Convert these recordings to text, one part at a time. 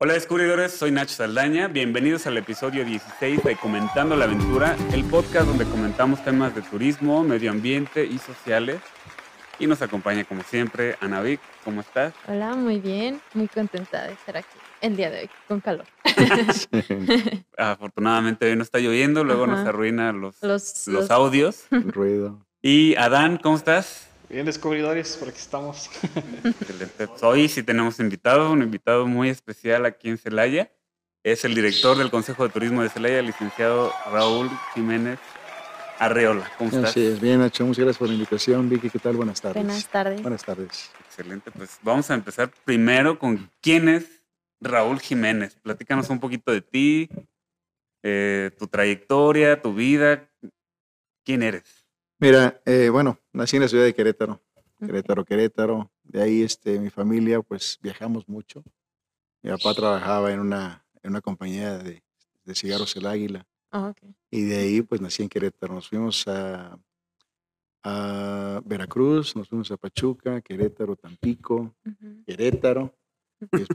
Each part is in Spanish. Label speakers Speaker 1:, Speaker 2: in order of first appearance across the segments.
Speaker 1: Hola descubridores, soy Nacho Saldaña. Bienvenidos al episodio 16 de Comentando la Aventura, el podcast donde comentamos temas de turismo, medio ambiente y sociales. Y nos acompaña como siempre Ana Vic. ¿Cómo estás?
Speaker 2: Hola, muy bien, muy contenta de estar aquí el día de hoy, con calor.
Speaker 1: Afortunadamente hoy no está lloviendo, luego nos
Speaker 2: Ajá.
Speaker 1: arruina los,
Speaker 2: Los,
Speaker 1: los
Speaker 2: los-
Speaker 1: audios.
Speaker 3: ruido.
Speaker 1: Y Adán, ¿cómo estás?
Speaker 4: Bien, descubridores, por aquí estamos.
Speaker 1: Excelente. Pues hoy sí tenemos invitado, un invitado muy especial aquí en Celaya. Es el director del Consejo de Turismo de Celaya, el licenciado Raúl Jiménez Arreola. ¿Cómo estás?
Speaker 3: Así es, bien, Nacho, muchas gracias por la invitación. Vicky, ¿qué tal? Buenas tardes.
Speaker 2: Buenas tardes.
Speaker 3: Buenas tardes.
Speaker 1: Excelente, pues vamos a empezar primero con quién es Raúl Jiménez. Platícanos un poquito de ti, eh, tu trayectoria, tu vida. ¿Quién eres?
Speaker 3: Mira, eh, bueno, nací en la ciudad de Querétaro. Querétaro, Querétaro. De ahí, este, mi familia, pues viajamos mucho. Mi papá trabajaba en una, en una compañía de, de cigarros El Águila.
Speaker 2: Ah, ok.
Speaker 3: Y de ahí, pues nací en Querétaro. Nos fuimos a, a Veracruz, nos fuimos a Pachuca, Querétaro, Tampico. Querétaro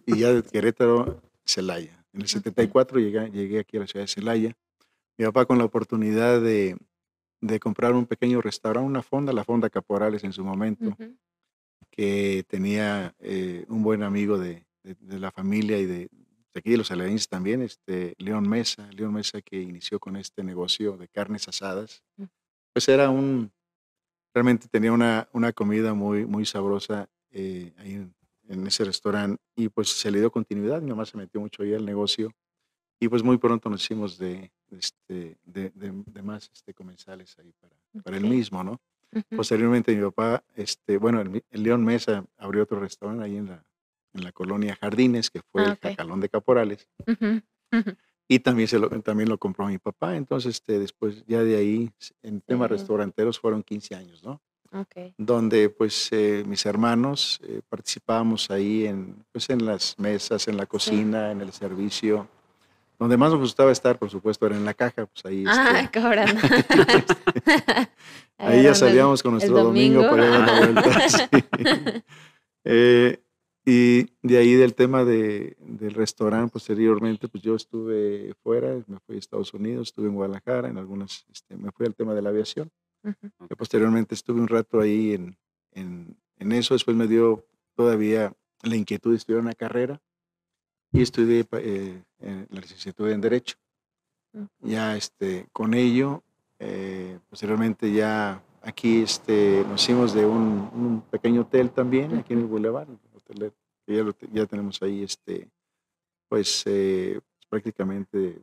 Speaker 3: y, y ya de Querétaro, Celaya. En el 74 llegué, llegué aquí a la ciudad de Celaya. Mi papá con la oportunidad de, de comprar un pequeño restaurante, una fonda, la Fonda Caporales en su momento, que tenía eh, un buen amigo de, de- de la familia y de, de aquí de los celayenses también, este, León Mesa, León Mesa que inició con este negocio de carnes asadas. Pues era un, realmente tenía una, una comida muy, muy sabrosa eh, ahí en, en ese restaurante y pues se le dio continuidad, mi mamá se metió mucho ahí al negocio y pues muy pronto nos hicimos de, este, de, de- de más este, comensales ahí para, para el
Speaker 2: Ok.
Speaker 3: mismo, ¿no?
Speaker 2: Ujú.
Speaker 3: Posteriormente mi papá, este, bueno, el, el León Mesa abrió otro restaurante ahí en la, en la colonia Jardines, que fue
Speaker 2: Ah,
Speaker 3: el
Speaker 2: ok.
Speaker 3: Jacalón de Caporales,
Speaker 2: Ujú. Ujú.
Speaker 3: y también, se lo, también lo compró mi papá. Entonces, este, después ya de ahí, en temas
Speaker 2: Sí.
Speaker 3: restauranteros, fueron 15 años, ¿no?
Speaker 2: Ok.
Speaker 3: Donde pues eh, mis hermanos eh, participábamos ahí en, pues, en las mesas, en la cocina, en el servicio. Donde más nos gustaba estar, por supuesto, era en la caja, pues ahí,
Speaker 2: Ah,
Speaker 3: este,
Speaker 2: cobrando.
Speaker 3: ahí ya salíamos con nuestro domingo, para ir dando vueltas. sí. Eh, y de ahí del tema de, del restaurante, posteriormente, pues yo estuve fuera, me fui a Estados Unidos, estuve en Guadalajara, en algunas, este, me fui al tema de la aviación,
Speaker 2: Ujú.
Speaker 3: que posteriormente estuve un rato ahí en, en, en eso, después me dio todavía la inquietud de estudiar una carrera y estudié eh, en la licenciatura en Derecho. Ya este, con ello, eh, posteriormente ya aquí este, nos hicimos de un, un pequeño hotel también, aquí en el Boulevard, el hotel que ya, lo ya tenemos ahí, este, pues eh, prácticamente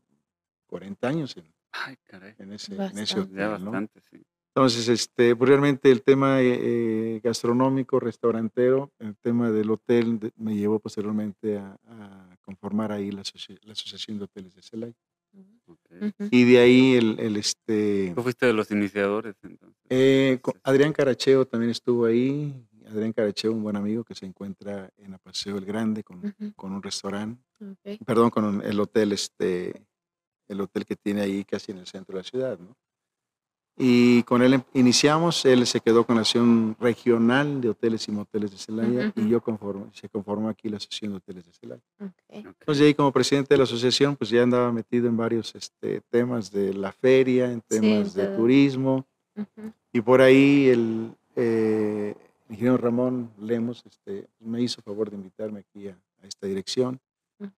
Speaker 3: 40 años en,
Speaker 1: Ay, caray.
Speaker 3: en ese, en ese hotel.
Speaker 1: Ya
Speaker 3: ¿no?
Speaker 1: bastante, sí.
Speaker 3: Entonces, este, pues realmente el tema eh, eh, gastronómico, restaurantero, el tema del hotel me llevó posteriormente a, a conformar ahí la, asoci- la Asociación de Hoteles de Celaya.
Speaker 1: Ok.
Speaker 2: Ujú.
Speaker 3: Y de ahí el, el, este,
Speaker 1: Tú fuiste de los iniciadores, entonces.
Speaker 3: eh, Adrián Caracheo también estuvo ahí. Adrián Caracheo, un buen amigo que se encuentra en Apaseo el Grande con, con un restaurante, perdón, con un- el hotel, este, el hotel que tiene ahí casi en el centro de la ciudad, ¿no? Y con él em- iniciamos, él se quedó con la Asociación Regional de Hoteles y Moteles de Celaya
Speaker 2: Ujú.
Speaker 3: y yo conformo, se conformó aquí la Asociación de Hoteles de Celaya.
Speaker 2: Ok.
Speaker 1: Ok.
Speaker 3: Entonces ahí como presidente de la asociación, pues ya andaba metido en varios este, temas de la feria, en
Speaker 2: Sí,
Speaker 3: temas de
Speaker 2: todo.
Speaker 3: turismo,
Speaker 2: Ujú.
Speaker 3: y por ahí el eh, ingeniero Ramón Lemos este, me hizo favor de invitarme aquí a, a esta dirección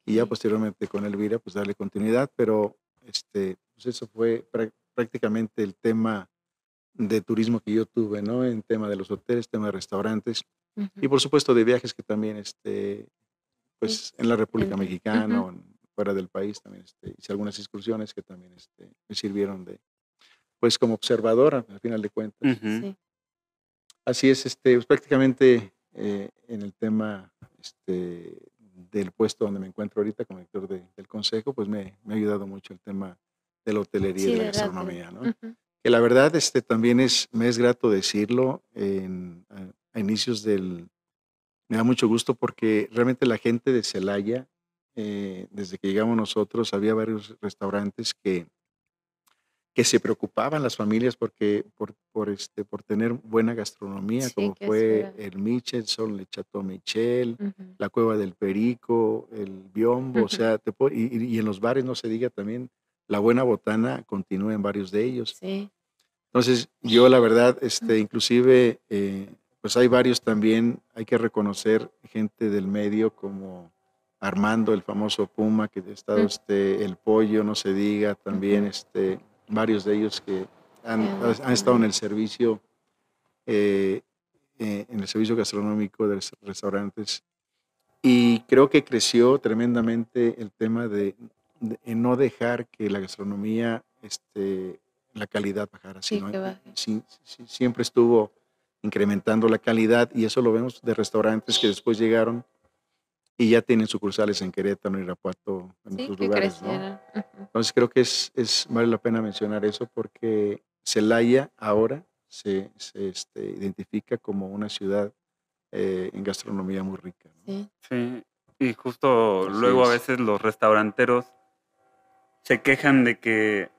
Speaker 3: y ya posteriormente con Elvira pues darle continuidad, pero este, pues eso fue prácticamente el tema de turismo que yo tuve, ¿no? En tema de los hoteles, tema de restaurantes y por supuesto de viajes que también este, pues en la República Mexicana o en- fuera del país también este, hice algunas excursiones que también este, me sirvieron de, pues como observadora al final de cuentas.
Speaker 2: Sí.
Speaker 3: Así es, este, pues, prácticamente eh, en el tema este, del puesto donde me encuentro ahorita como director de- del consejo, pues me, me ha ayudado mucho el tema de la hotelería
Speaker 2: Sí,
Speaker 3: y de la gastronomía, ¿no?
Speaker 2: Ujú.
Speaker 3: Que la verdad este, también es, me es grato decirlo en, a, a inicios del... Me da mucho gusto porque realmente la gente de Celaya, eh, desde que llegamos nosotros, había varios restaurantes que que se preocupaban las familias porque, por, por, este, por tener buena gastronomía,
Speaker 2: Sí,
Speaker 3: como fue el Michelson, el Chateau Michel,
Speaker 2: Ujú.
Speaker 3: la Cueva del Perico, el Biombo, o
Speaker 2: Ujú.
Speaker 3: sea, te puedo- y- y en los bares no se diga también, la buena botana continúa en varios de ellos.
Speaker 2: Sí.
Speaker 3: Entonces, yo la verdad, este, inclusive, eh, pues hay varios también, hay que reconocer gente del medio como Armando, el famoso Puma, que ha estado este, el pollo, no se diga, también este, varios de ellos que han, estado en el servicio, eh, eh, en el servicio gastronómico de los restaurantes. Y creo que creció tremendamente el tema de- en no dejar que la gastronomía, este, la calidad bajara,
Speaker 2: Sí,
Speaker 3: sino
Speaker 2: que baje.
Speaker 3: sí- sí- siempre estuvo incrementando la calidad y eso lo vemos de restaurantes que después llegaron y ya tienen sucursales en Querétaro, Irapuato, en
Speaker 2: Sí,
Speaker 3: otros lugares. ¿no? Entonces creo que es, es, vale la pena mencionar eso porque Celaya ahora se, se, este, identifica como una ciudad eh, en gastronomía muy rica. ¿no?
Speaker 2: Sí.
Speaker 1: Sí, y justo
Speaker 3: Así
Speaker 1: luego a
Speaker 3: es.
Speaker 1: veces los restauranteros se quejan de que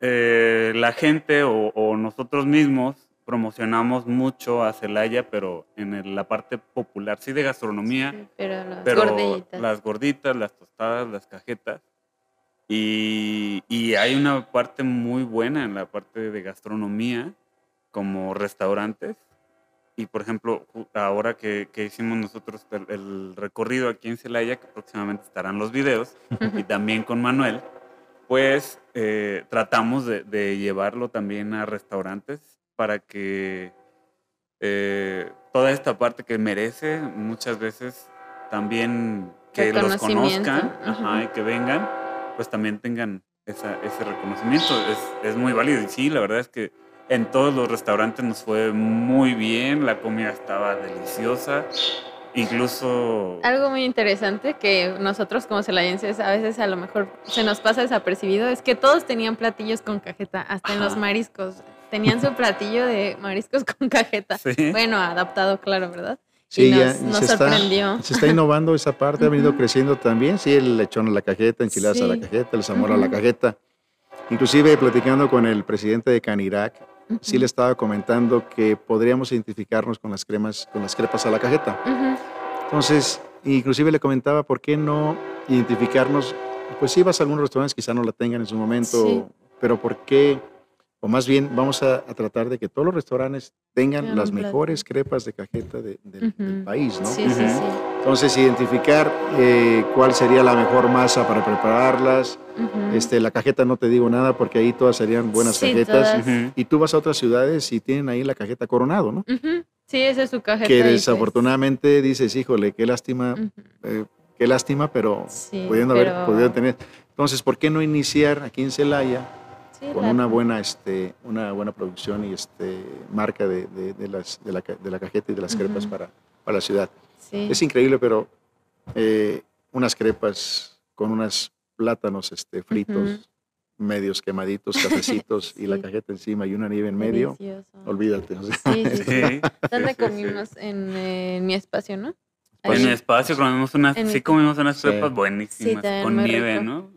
Speaker 1: eh, la gente o, o nosotros mismos promocionamos mucho a Celaya, pero en el- la parte popular, sí de gastronomía,
Speaker 2: Sí, pero las
Speaker 1: pero
Speaker 2: gorditas.
Speaker 1: las gorditas, las tostadas, las cajetas. Y, y hay una parte muy buena en la parte de gastronomía, como restaurantes. Y por ejemplo, ahora que, que hicimos nosotros el, el recorrido aquí en Celaya, que próximamente estarán los videos, y también con Manuel, pues eh, tratamos de, de llevarlo también a restaurantes para que eh, toda esta parte que merece muchas veces también que los conozcan ajá, y que vengan, pues también tengan esa- ese reconocimiento. Es, es muy válido y sí, la verdad es que en todos los restaurantes nos fue muy bien, la comida estaba deliciosa, incluso...
Speaker 2: Algo muy interesante que nosotros como celayenses a veces a lo mejor se nos pasa desapercibido es que todos tenían platillos con cajeta, hasta en los mariscos. Tenían su platillo de mariscos con cajeta.
Speaker 1: Sí.
Speaker 2: Bueno, adaptado, claro, ¿verdad?
Speaker 3: Sí,
Speaker 2: y nos,
Speaker 3: ya
Speaker 2: nos
Speaker 3: se, está,
Speaker 2: sorprendió.
Speaker 3: se está innovando esa parte, ha venido creciendo también. Sí, el lechón a la cajeta, enchiladas a la
Speaker 2: Sí.
Speaker 3: cajeta, el zamora a la cajeta. Inclusive platicando con el presidente de Canirac, sí le estaba comentando que podríamos identificarnos con las cremas, con las crepas a la cajeta. Entonces, inclusive le comentaba, ¿por qué no identificarnos? Pues si vas a algunos restaurantes, quizá no la tengan en su momento,
Speaker 2: Sí.
Speaker 3: pero ¿por qué? O más bien, vamos a, a tratar de que todos los restaurantes tengan las
Speaker 2: plato.
Speaker 3: mejores crepas de cajeta de- del- país, ¿no?
Speaker 2: Sí, sí, sí.
Speaker 3: Entonces, identificar eh, cuál sería la mejor masa para prepararlas. Este, la cajeta no te digo nada porque ahí todas serían buenas
Speaker 2: Sí,
Speaker 3: cajetas. Y tú vas a otras ciudades y tienen ahí la cajeta coronado, ¿no?
Speaker 2: Sí, esa es su cajeta.
Speaker 3: Que
Speaker 2: pues,
Speaker 3: desafortunadamente dices, híjole, qué lástima, eh, qué lástima, pero
Speaker 2: Sí,
Speaker 3: pudiendo haber,
Speaker 2: pero-
Speaker 3: pudieron tener. Entonces, ¿por qué no iniciar aquí en Celaya
Speaker 2: Sí,
Speaker 3: con una buena, este, una buena producción y este, marca de, de- de las, de, la, de la cajeta y de las crepas para, para la ciudad?
Speaker 2: sí.
Speaker 3: Es increíble, pero eh, unas crepas con unos plátanos este, fritos,
Speaker 2: Ujú.
Speaker 3: medios quemaditos, cafecitos y la cajeta encima y una nieve en medio,
Speaker 2: Delicioso.
Speaker 3: olvídate. o sea,
Speaker 2: Sí, sí, sí.
Speaker 1: Sí.
Speaker 2: ¿Dónde comimos? En, eh, mi espacio, ¿no?
Speaker 1: En mi espacio comimos unas, sí comimos unas
Speaker 3: Sí.
Speaker 1: crepas buenísimas, con nieve,
Speaker 2: rico.
Speaker 1: ¿no?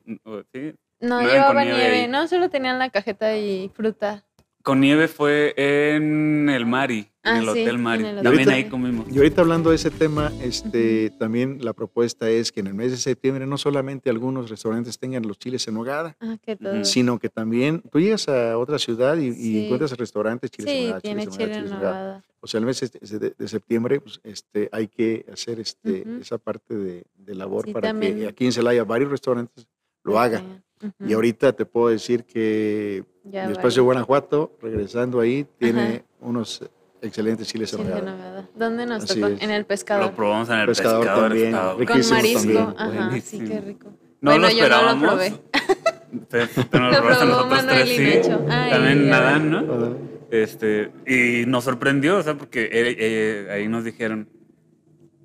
Speaker 1: Sí.
Speaker 2: No, llevaba
Speaker 1: nieve ahí.
Speaker 2: no, solo tenían la cajeta y fruta.
Speaker 1: Con nieve fue en el Mari,
Speaker 2: Ah,
Speaker 1: en el
Speaker 2: sí,
Speaker 1: Hotel Mari.
Speaker 2: el
Speaker 1: También
Speaker 3: hotel.
Speaker 1: ahí comimos.
Speaker 3: Y ahorita hablando de ese tema, este, también la propuesta es que en el mes de septiembre no solamente algunos restaurantes tengan los chiles en nogada,
Speaker 2: Ah,
Speaker 3: sino que también tú llegas a otra ciudad y, encuentras restaurantes chiles en
Speaker 2: Sí, tiene
Speaker 3: chiles en nogada,
Speaker 2: chile en
Speaker 3: chiles en nogada. O sea, el mes de, de- de septiembre pues, este, hay que hacer este, esa parte de, de labor
Speaker 2: Sí,
Speaker 3: para
Speaker 2: también.
Speaker 3: que aquí en Celaya varios restaurantes lo hagan.
Speaker 2: Ujú.
Speaker 3: Y ahorita te puedo decir que
Speaker 2: Ya
Speaker 3: mi espacio de
Speaker 2: varios.
Speaker 3: Guanajuato, regresando ahí, tiene
Speaker 2: Ajá.
Speaker 3: unos excelentes chiles en nogada.
Speaker 2: nogada. ¿Dónde nos
Speaker 3: Así
Speaker 2: tocó?
Speaker 3: es.
Speaker 2: En el pescador.
Speaker 1: Lo probamos en el
Speaker 3: Pescador
Speaker 1: pescador.
Speaker 3: también.
Speaker 2: Con marisco.
Speaker 3: también,
Speaker 2: Ajá, sí,
Speaker 1: buenísimo.
Speaker 2: qué rico.
Speaker 1: No
Speaker 2: bueno,
Speaker 1: lo
Speaker 2: yo no lo
Speaker 1: esperábamos.
Speaker 2: probé.
Speaker 1: Te- te nos
Speaker 2: Lo probó
Speaker 1: nosotros
Speaker 2: Manuel
Speaker 1: tres,
Speaker 2: y
Speaker 1: sí.
Speaker 2: Nacho. Ay,
Speaker 1: También
Speaker 2: ya
Speaker 1: nadan, ¿no?
Speaker 3: Ajá.
Speaker 1: Este, y nos sorprendió, o sea, porque eh, eh, ahí nos dijeron,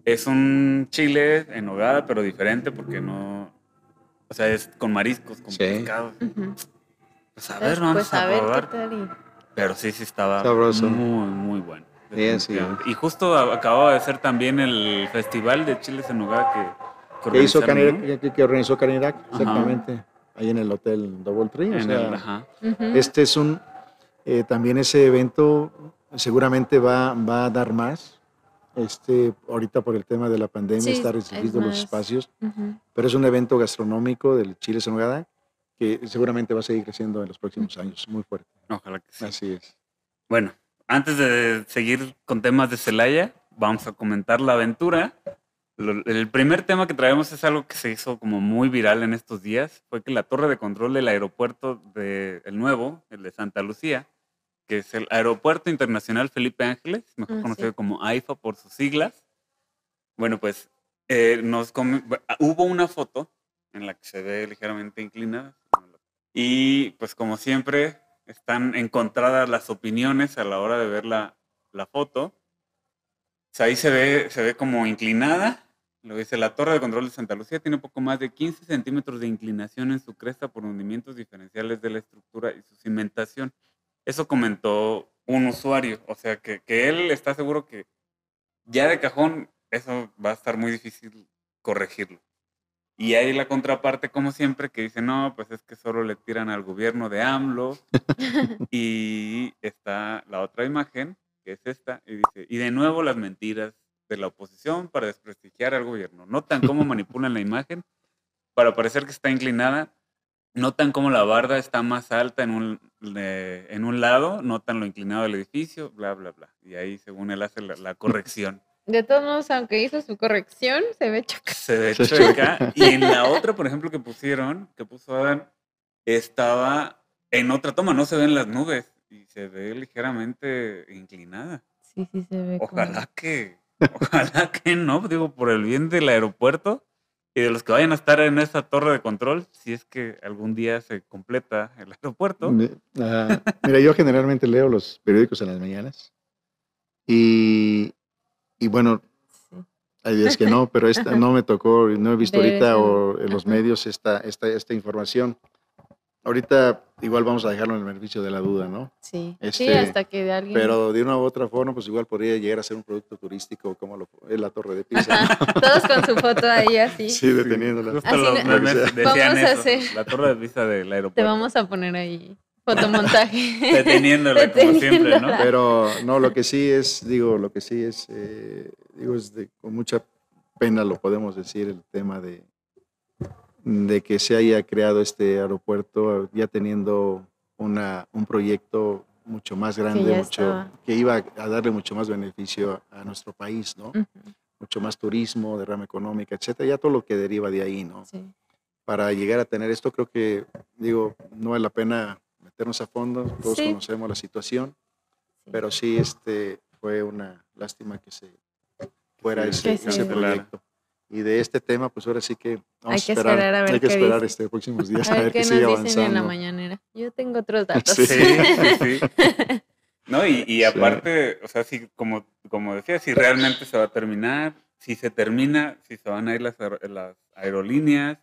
Speaker 1: es un chile en hogada, pero diferente porque no, o sea, es con mariscos, con
Speaker 3: Sí.
Speaker 1: pescado.
Speaker 2: Ujú.
Speaker 1: Pues a ver, vamos
Speaker 2: pues
Speaker 1: a,
Speaker 2: a ver
Speaker 1: probar.
Speaker 2: qué tal. y-
Speaker 1: Pero sí, sí estaba
Speaker 3: Sabroso.
Speaker 1: muy, muy bueno.
Speaker 3: Bien, sí.
Speaker 1: definitivamente. Y justo acababa de ser también el festival de chiles en hogada que, que
Speaker 3: que hizo
Speaker 1: organizaron,
Speaker 3: Canirac,
Speaker 1: ¿no?
Speaker 3: que, que organizó Canirac,
Speaker 1: Ajá.
Speaker 3: exactamente. ahí en el Hotel Double Tree. o
Speaker 1: En
Speaker 3: sea,
Speaker 1: el- ajá.
Speaker 2: Ujú.
Speaker 3: este es un, eh, también ese evento seguramente va, va a dar más. Este, ahorita por el tema de la pandemia
Speaker 2: Sí,
Speaker 3: está
Speaker 2: es
Speaker 3: restringido los
Speaker 2: más.
Speaker 3: espacios,
Speaker 2: Ujú.
Speaker 3: pero es un evento gastronómico del Chile Sonogada que seguramente va a seguir creciendo en los próximos años, muy fuerte.
Speaker 1: Ojalá que sí.
Speaker 3: Así es.
Speaker 1: Bueno, antes de seguir con temas de Celaya, vamos a comentar la aventura. El primer tema que traemos es algo que se hizo como muy viral en estos días. Fue que la torre de control del aeropuerto de el nuevo, el de Santa Lucía, que es el Aeropuerto Internacional Felipe Ángeles, mejor
Speaker 2: Ah, sí.
Speaker 1: conocido como AIFA por sus siglas. Bueno, pues eh, nos hubo una foto en la que se ve ligeramente inclinada. Y pues como siempre, están encontradas las opiniones a la hora de ver la, la foto. O sea, ahí se ve, se ve como inclinada. Lo dice, la torre de control de Santa Lucía tiene poco más de 15 centímetros de inclinación en su cresta por hundimientos diferenciales de la estructura y su cimentación. Eso comentó un usuario. O sea, que, que él está seguro que ya de cajón eso va a estar muy difícil corregirlo. Y hay la contraparte, como siempre, que dice, no, pues es que solo le tiran al gobierno de AMLO. y está la otra imagen, que es esta, y dice, y de nuevo las mentiras de la oposición para desprestigiar al gobierno. Notan cómo manipulan la imagen para parecer que está inclinada. Notan cómo la barda está más alta en un, de- en un lado, notan lo inclinado del edificio, bla, bla, bla. Y ahí, según él, hace la, la corrección.
Speaker 2: De todos modos, aunque hizo su corrección, se ve choca.
Speaker 1: Se ve chueca. Y en la otra, por ejemplo, que pusieron, que puso Adán, estaba en otra toma, no se ven las nubes y se ve ligeramente inclinada.
Speaker 2: Sí, sí, se ve. como-
Speaker 1: Ojalá que, ojalá que no, digo, por el bien del aeropuerto y de los que vayan a estar en esa torre de control, si es que algún día se completa el aeropuerto.
Speaker 3: Ah, mira, yo generalmente leo los periódicos en las mañanas y, y bueno, hay días que no, pero esta no me tocó, no he visto ahorita o en los medios esta, esta, esta información. Ahorita igual vamos a dejarlo en el beneficio de la duda, ¿no?
Speaker 2: Sí, sí,
Speaker 3: Este,
Speaker 2: hasta que de alguien.
Speaker 3: Pero de una u otra forma, pues igual podría llegar a ser un producto turístico como lo, es la Torre de Pisa. ¿no?
Speaker 2: Todos con su foto ahí así.
Speaker 3: Sí, deteniéndola.
Speaker 2: Así
Speaker 1: los memes
Speaker 3: Vamos
Speaker 2: a hacer-
Speaker 1: la torre de vista del
Speaker 2: Te
Speaker 1: aeropuerto.
Speaker 2: vamos a poner ahí fotomontaje.
Speaker 1: Deteniéndola, como siempre, ¿no?
Speaker 2: Deteniéndola.
Speaker 3: Pero no, lo que sí es, digo, lo que sí es, eh, digo, es de, con mucha pena lo podemos decir, el tema de, de que se haya creado este aeropuerto ya teniendo una, un proyecto mucho más grande,
Speaker 2: ya
Speaker 3: mucho, que iba a darle mucho más beneficio a, a nuestro país, ¿no? Mucho más turismo, derrama económica, etcétera, ya todo lo que deriva de ahí, ¿no?
Speaker 2: sí.
Speaker 3: Para llegar a tener esto, creo que, digo, no vale la pena meternos a fondo, todos
Speaker 2: Sí.
Speaker 3: conocemos la situación
Speaker 2: sí.
Speaker 3: pero sí este fue una lástima que se fuera
Speaker 1: Sí,
Speaker 3: ese,
Speaker 2: que se-
Speaker 3: ese proyecto y de este tema pues ahora sí que vamos
Speaker 2: Hay que
Speaker 3: a esperar,
Speaker 2: esperar a ver
Speaker 3: hay que
Speaker 2: qué
Speaker 3: esperar
Speaker 2: dice.
Speaker 3: este próximos días
Speaker 2: A ver qué
Speaker 3: que siga
Speaker 2: nos dicen en la
Speaker 3: avanzando
Speaker 2: mañanera. Yo tengo otros datos.
Speaker 3: Sí.
Speaker 1: Sí, sí, sí. No, y, y
Speaker 3: Sí.
Speaker 1: aparte, o sea, si, como, como decía, si realmente se va a terminar, si se termina, si se van a ir las, las aerolíneas,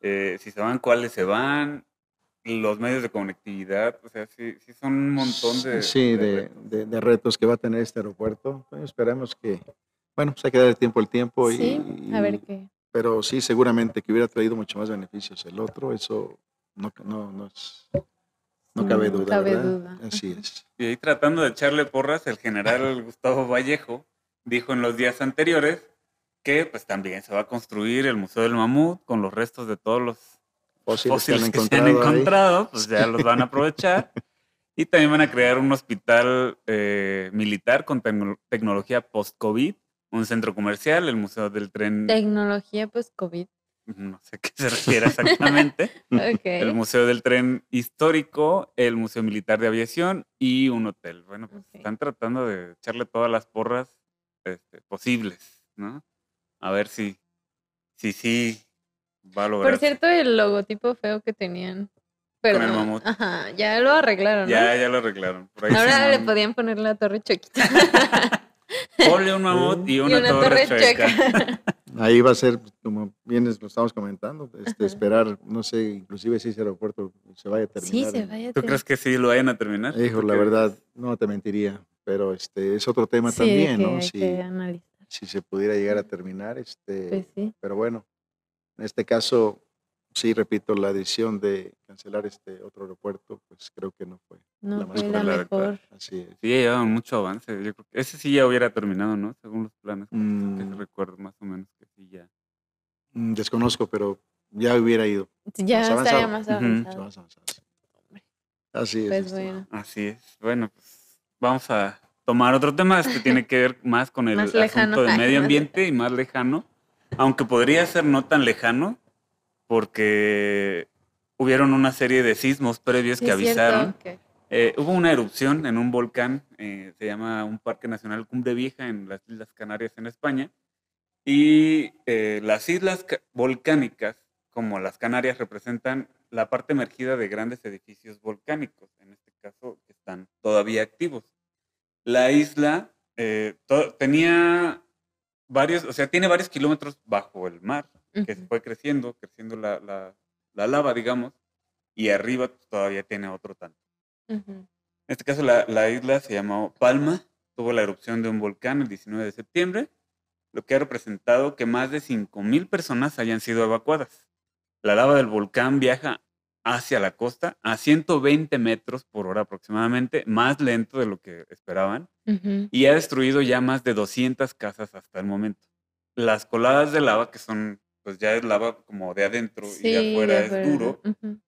Speaker 1: eh, si se van, cuáles se van, los medios de conectividad, o sea, sí, sí son un montón de...
Speaker 3: sí
Speaker 1: de
Speaker 3: de,
Speaker 1: retos.
Speaker 3: de- de retos que va a tener este aeropuerto Pues, esperamos que bueno pues hay que dar el tiempo al tiempo y,
Speaker 2: Sí, a ver qué.
Speaker 3: pero sí seguramente que hubiera traído mucho más beneficios el otro eso no no no, es- no
Speaker 2: Sí,
Speaker 3: cabe
Speaker 2: no
Speaker 3: duda
Speaker 2: cabe
Speaker 3: ¿verdad?
Speaker 2: duda.
Speaker 3: así es
Speaker 1: Y ahí tratando de echarle porras, el general Gustavo Vallejo dijo en los días anteriores que pues también se va a construir el Museo del Mamut con los restos de todos los
Speaker 3: fósiles,
Speaker 1: fósiles que,
Speaker 3: han
Speaker 1: se han
Speaker 3: encontrado ahí.
Speaker 1: pues ya los van a aprovechar. Y también van a crear un hospital eh, militar con tecno- tecnología post-COVID, un centro comercial, el Museo del Tren,
Speaker 2: Tecnología post-COVID.
Speaker 1: no sé qué se refiere exactamente, el
Speaker 2: Ok.
Speaker 1: Museo del Tren Histórico, el Museo Militar de Aviación y un hotel. Bueno, pues están tratando de echarle todas las porras este, posibles, ¿no? A ver si si sí va a lograr.
Speaker 2: Por cierto, el logotipo feo que tenían. Pero,
Speaker 1: el mamut.
Speaker 2: Ajá, ya lo arreglaron, ¿no?
Speaker 1: Ya, ya lo arreglaron. Por ahí
Speaker 2: Ahora le podían poner la torre choquita.
Speaker 1: Ponle un mamut y una, torre, chueca.
Speaker 3: Ahí va a ser, como bien lo estamos comentando, este, esperar, no sé, inclusive si ese aeropuerto se vaya a
Speaker 2: sí,
Speaker 3: terminar.
Speaker 2: se vaya a
Speaker 1: ¿Tú
Speaker 2: ter-
Speaker 1: crees que sí lo vayan a terminar?
Speaker 3: Hijo, la verdad, no te mentiría, pero este es otro tema
Speaker 2: Sí,
Speaker 3: también,
Speaker 2: que
Speaker 3: ¿no?
Speaker 2: hay
Speaker 3: Si,
Speaker 2: que analizar.
Speaker 3: si se pudiera llegar a terminar, este,
Speaker 2: Pues sí.
Speaker 3: pero bueno, en este caso, sí, repito, la decisión de cancelar este otro aeropuerto, pues creo que no fue
Speaker 2: No
Speaker 3: la más
Speaker 2: fue la
Speaker 1: correcta.
Speaker 2: mejor.
Speaker 3: así. Es.
Speaker 1: Sí, ya llevaban mucho avance. Yo creo que ese sí ya hubiera terminado, ¿no? Según los planes. Que
Speaker 3: Mm,
Speaker 1: recuerdo más o menos que sí ya.
Speaker 3: mm, desconozco, pero ya hubiera ido.
Speaker 2: Ya
Speaker 3: Más
Speaker 2: estaría
Speaker 3: avanzado.
Speaker 2: más avanzado.
Speaker 3: Más avanzado, sí. Así es.
Speaker 2: Pues
Speaker 3: estimado.
Speaker 2: bueno.
Speaker 1: Así es. Bueno, pues vamos a tomar otro tema. Este tiene que ver más con el
Speaker 2: Más lejano.
Speaker 1: asunto de medio
Speaker 2: Más
Speaker 1: ambiente y más lejano. Aunque podría ser no tan lejano, porque hubieron una serie de sismos previos que avisaron. Eh, hubo una erupción en un volcán, eh, se llama un Parque Nacional Cumbre Vieja en las Islas Canarias en España. Y eh, las islas ca- volcánicas, como las Canarias, representan la parte emergida de grandes edificios volcánicos, en este caso que están todavía activos. La isla eh, tenía varios, o sea, tiene varios kilómetros bajo el mar, que
Speaker 2: Ujú.
Speaker 1: fue creciendo, creciendo la, la- la lava, digamos, y arriba todavía tiene otro tanto. En este caso, la, la isla se llamó Palma, tuvo la erupción de un volcán el 19 de septiembre, lo que ha representado que más de 5.000 personas hayan sido evacuadas. La lava del volcán viaja hacia la costa a 120 metros por hora aproximadamente, más lento de lo que esperaban,
Speaker 2: Ujú.
Speaker 1: y ha destruido ya más de 200 casas hasta el momento. Las coladas de lava, que son, pues ya es lava como de adentro y de
Speaker 2: Sí,
Speaker 1: afuera
Speaker 2: de
Speaker 1: es duro,
Speaker 2: Ujú.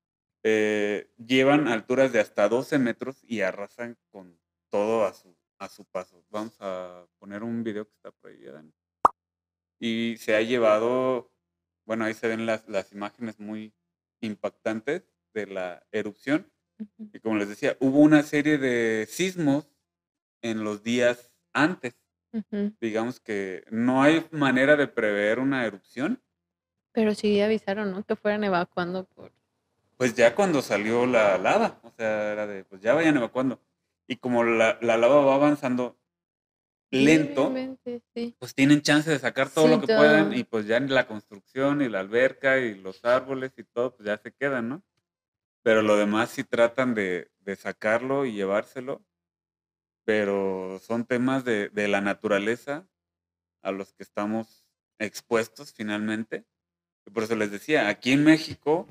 Speaker 1: eh, llevan alturas de hasta 12 metros y arrasan con todo a su, a su paso. Vamos a poner un video que está por ahí, Adán. Y se ha llevado, bueno, ahí se ven las, las imágenes muy impactantes de la erupción. Y como les decía, hubo una serie de sismos en los días antes. Digamos que no hay manera de prever una erupción.
Speaker 2: Pero sí avisaron, ¿no? Que fueran evacuando por...
Speaker 1: Pues ya cuando salió la lava, o sea, era de, pues ya vayan evacuando. Y como la, la lava va avanzando lento,
Speaker 2: sí.
Speaker 1: pues tienen chance de sacar todo
Speaker 2: Sí,
Speaker 1: lo que
Speaker 2: todo.
Speaker 1: puedan y pues ya ni la construcción y la alberca y los árboles y todo, pues ya se quedan, ¿no? Pero lo demás sí tratan de, de sacarlo y llevárselo, pero son temas de, de la naturaleza a los que estamos expuestos finalmente. Y por eso les decía, aquí en México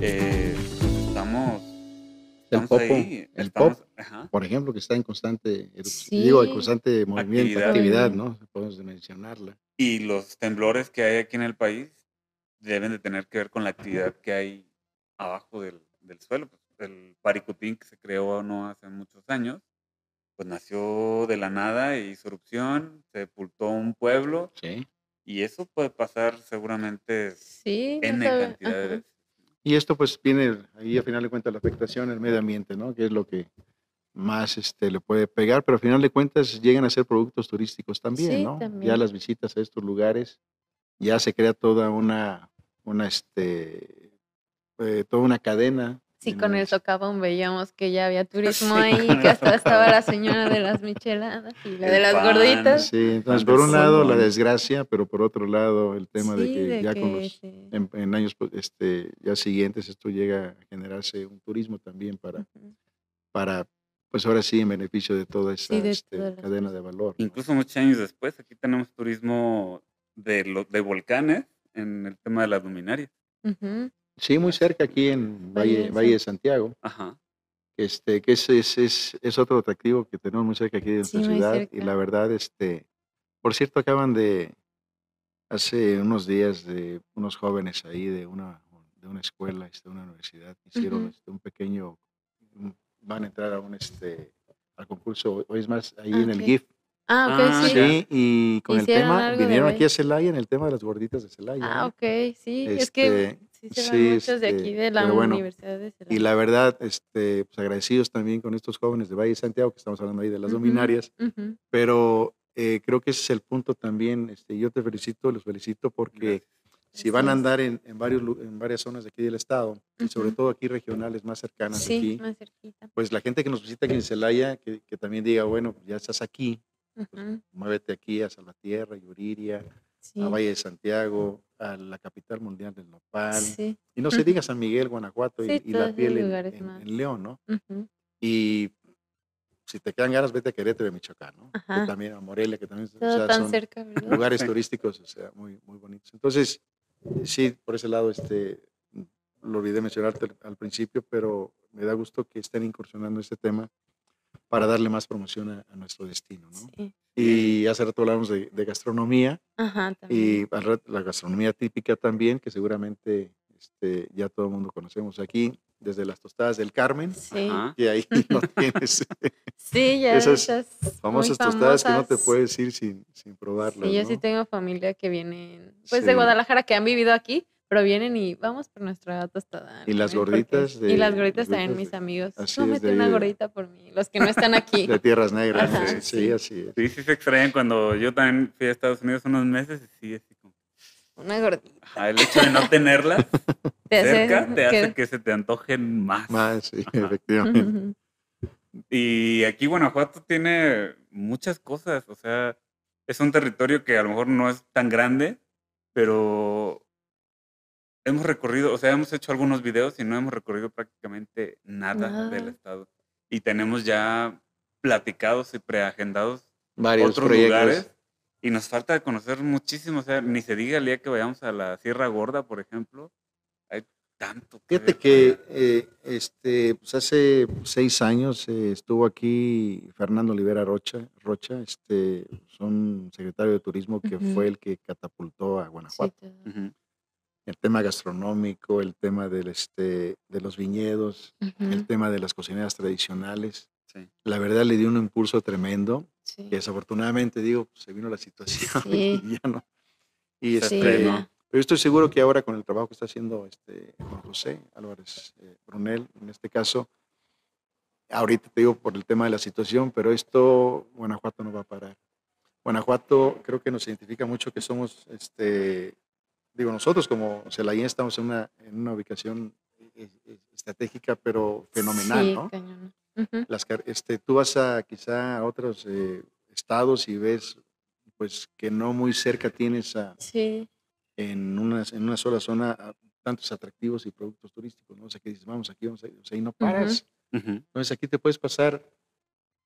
Speaker 1: eh, pues estamos,
Speaker 3: El Popo,
Speaker 1: ahí,
Speaker 3: el
Speaker 1: estamos,
Speaker 3: Pop.
Speaker 1: ajá,
Speaker 3: Por ejemplo, que está en constante erupción, digo, en
Speaker 2: Sí.
Speaker 3: constante movimiento,
Speaker 1: Actividad.
Speaker 3: actividad, ¿no? Podemos mencionarla.
Speaker 1: y los temblores que hay aquí en el país deben de tener que ver con la actividad que hay abajo del, del suelo. Pues, el Paricutín que se creó no hace muchos años, pues nació de la nada y hizo erupción, sepultó un pueblo
Speaker 3: Sí.
Speaker 1: y eso puede pasar seguramente
Speaker 2: Sí, no
Speaker 1: cantidad de veces.
Speaker 3: Y esto pues viene ahí a final de cuentas la afectación al medio ambiente, ¿no? Que es lo que más este, le puede pegar, pero a final de cuentas llegan a ser productos turísticos también,
Speaker 2: Sí,
Speaker 3: ¿no? Ya las visitas a estos lugares, ya se crea toda una, una este, eh, toda una cadena.
Speaker 2: Sí, con el socavón veíamos que ya había turismo
Speaker 1: Sí,
Speaker 2: ahí, que hasta estaba la señora de las micheladas y la
Speaker 1: El
Speaker 2: de las
Speaker 1: pan.
Speaker 2: gorditas.
Speaker 3: Sí, entonces por un lado la desgracia, pero por otro lado el tema de que
Speaker 2: de
Speaker 3: ya con los
Speaker 2: sí.
Speaker 3: en, en años pues, este, ya siguientes esto llega a generarse un turismo también para, para pues ahora sí en beneficio de toda
Speaker 2: de
Speaker 3: este, cadena de valor. ¿no?
Speaker 1: Incluso muchos años después, aquí tenemos turismo de, lo- de volcanes en el tema de las luminarias.
Speaker 2: Ujú.
Speaker 3: Sí, muy cerca aquí en
Speaker 2: Valle
Speaker 3: Valle,
Speaker 2: de
Speaker 3: Valle de
Speaker 2: San-
Speaker 3: Santiago,
Speaker 1: Ajá.
Speaker 3: este, que es, es, es, es otro atractivo que tenemos muy cerca aquí de nuestra
Speaker 2: Sí,
Speaker 3: ciudad. Y la verdad, este, por cierto, acaban de, hace unos días, de unos jóvenes ahí de una, de una escuela, este, una universidad, hicieron este, un pequeño, van a entrar a un, este, al concurso, hoy es más, ahí
Speaker 2: Ah,
Speaker 3: en el. GIF.
Speaker 2: Ah, ok,
Speaker 1: Ah,
Speaker 2: sí.
Speaker 3: y con el tema, vinieron aquí a Celaya en el tema de las gorditas de Celaya.
Speaker 2: Ah, ok, sí. es que
Speaker 3: Este,
Speaker 2: sí se van
Speaker 3: sí,
Speaker 2: muchos de aquí
Speaker 3: este,
Speaker 2: de la
Speaker 3: bueno,
Speaker 2: Universidad de
Speaker 3: Y
Speaker 2: Celaya.
Speaker 3: la verdad, este, pues agradecidos también con estos jóvenes de Valle de Santiago, que estamos hablando ahí de las luminarias,
Speaker 2: ujú.
Speaker 3: pero eh, creo que ese es el punto también. Este, yo te felicito, los felicito porque si van a andar en, en, varios, en varias zonas de aquí del estado, y sobre todo aquí regionales más cercanas
Speaker 2: Sí,
Speaker 3: aquí,
Speaker 2: más cerquita.
Speaker 3: pues la gente que nos visita aquí en Celaya, que, que también diga, bueno, ya estás aquí,
Speaker 2: Ujú,
Speaker 3: muévete aquí a Salvatierra, Yuriria,
Speaker 2: Sí,
Speaker 3: a Valle de Santiago, a la capital mundial del nopal,
Speaker 2: sí.
Speaker 3: y no se diga San Miguel, Guanajuato y,
Speaker 2: Sí,
Speaker 3: y
Speaker 2: todos
Speaker 3: la piel en, en- en León, ¿no?
Speaker 2: ujú.
Speaker 3: Y si te quedan ganas, vete a Querétaro de Michoacán, ¿no? Que también a Morelia, que también o sea,
Speaker 2: tan
Speaker 3: son
Speaker 2: cerca,
Speaker 3: lugares turísticos, o sea, muy, muy bonitos. Entonces, sí, por ese lado, este, lo olvidé mencionarte al, al principio, pero me da gusto que estén incursionando en este tema para darle más promoción a, a nuestro destino, ¿no?
Speaker 2: Sí.
Speaker 3: Y hace rato hablamos de, de gastronomía
Speaker 2: Ajá,
Speaker 3: y la gastronomía típica también, que seguramente este, ya todo el mundo conocemos aquí, desde las tostadas del Carmen,
Speaker 2: Sí,
Speaker 3: y ahí no tienes
Speaker 2: sí, ya
Speaker 3: esas
Speaker 2: esas
Speaker 3: famosas tostadas que no te puedes ir sin, sin probarlas,
Speaker 2: Sí, yo sí
Speaker 3: ¿no?
Speaker 2: tengo familia que vienen, pues de
Speaker 3: Sí.
Speaker 2: Guadalajara, que han vivido aquí, pero vienen y vamos por nuestra tostada.
Speaker 3: Y las
Speaker 2: ¿no?
Speaker 3: Gorditas
Speaker 2: y las
Speaker 3: de-
Speaker 2: gorditas
Speaker 3: las
Speaker 2: también,
Speaker 3: gorditas
Speaker 2: mis
Speaker 3: de-
Speaker 2: amigos.
Speaker 3: así
Speaker 2: Cómete
Speaker 3: de
Speaker 2: una gordita por mí, los que no están aquí.
Speaker 3: De tierras negras,
Speaker 2: Ajá,
Speaker 3: sí,
Speaker 2: sí.
Speaker 3: así es.
Speaker 1: Sí, sí se extrañan cuando yo también fui a Estados Unidos unos meses y sí, así como...
Speaker 2: Una gordita.
Speaker 1: ajá, el hecho de no tenerlas
Speaker 2: Te hace
Speaker 1: cerca te hace
Speaker 2: que-
Speaker 1: que se te antojen más.
Speaker 3: Más, sí,
Speaker 1: Ajá.
Speaker 3: efectivamente.
Speaker 1: Y aquí Guanajuato tiene muchas cosas, o sea, es un territorio que a lo mejor no es tan grande, pero hemos recorrido, o sea, hemos hecho algunos videos y no hemos recorrido prácticamente nada del
Speaker 2: Nada.
Speaker 1: estado. Y tenemos ya platicados y preagendados
Speaker 3: Varios
Speaker 1: otros
Speaker 3: proyectos.
Speaker 1: lugares y nos falta conocer muchísimo, o sea, ni se diga el día que vayamos a la Sierra Gorda, por ejemplo, hay tanto.
Speaker 3: Fíjate
Speaker 1: ver por
Speaker 3: que eh, este, pues hace seis años eh, estuvo aquí Fernando Olivera Rocha, Rocha este, un secretario de turismo que
Speaker 2: Ujú.
Speaker 3: fue el que catapultó a
Speaker 2: Sí,
Speaker 3: Guanajuato.
Speaker 2: todo.
Speaker 1: Ujú,
Speaker 3: El tema gastronómico, el tema del, este, de los viñedos, el tema de las cocineras tradicionales.
Speaker 1: sí.
Speaker 3: La verdad le dio un impulso tremendo.
Speaker 2: sí.
Speaker 3: desafortunadamente, digo, pues, se vino la situación
Speaker 2: Sí.
Speaker 3: y ya no. Y este, pero yo estoy seguro que ahora con el trabajo que está haciendo este Juan José Álvarez eh, Brunel, en este caso, ahorita te digo por el tema de la situación, pero esto Guanajuato no va a parar. Guanajuato creo que nos identifica mucho que somos, este, digo, nosotros como Celayén estamos en una, en una ubicación eh, eh, estratégica, pero fenomenal,
Speaker 2: Sí,
Speaker 3: ¿no?
Speaker 2: cañón.
Speaker 3: Las, car- este, tú vas a quizá a otros eh, estados y ves pues que no muy cerca tienes a-
Speaker 2: Sí,
Speaker 3: en, una, en una sola zona a tantos atractivos y productos turísticos, ¿no? O sea, que dices, vamos aquí, vamos ahí, o sea, y no paras. Entonces aquí te puedes pasar,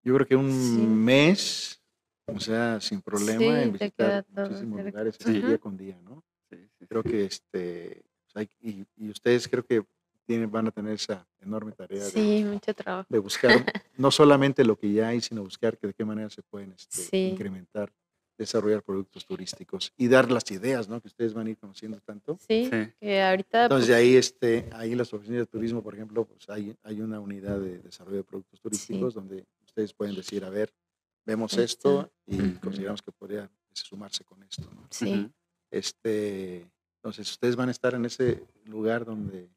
Speaker 3: yo creo que un
Speaker 2: Sí.
Speaker 3: mes, o sea, sin problema
Speaker 2: Sí,
Speaker 3: en
Speaker 2: te
Speaker 3: visitar
Speaker 2: queda todo
Speaker 3: muchísimos
Speaker 2: cerca.
Speaker 3: lugares
Speaker 2: Ujú.
Speaker 3: día con día, ¿no?
Speaker 1: Sí, sí,
Speaker 3: Creo que este, pues, hay- y, y ustedes creo que tienen, van a tener esa enorme tarea de
Speaker 2: sí, mucho trabajo.
Speaker 3: de buscar no solamente lo que ya hay, sino buscar que de qué manera se pueden este,
Speaker 2: Sí.
Speaker 3: incrementar, desarrollar productos turísticos y dar las ideas, ¿no? Que ustedes van a ir conociendo tanto.
Speaker 2: Sí,
Speaker 1: Sí.
Speaker 2: que ahorita
Speaker 3: Entonces,
Speaker 2: pues,
Speaker 3: de ahí, este, ahí en las oficinas de turismo, por ejemplo, pues hay, hay una unidad de desarrollo de productos turísticos donde ustedes pueden decir, a ver, vemos esto y consideramos que podría sumarse con esto, ¿no?
Speaker 2: sí.
Speaker 3: Este, entonces, ustedes van a estar en ese lugar donde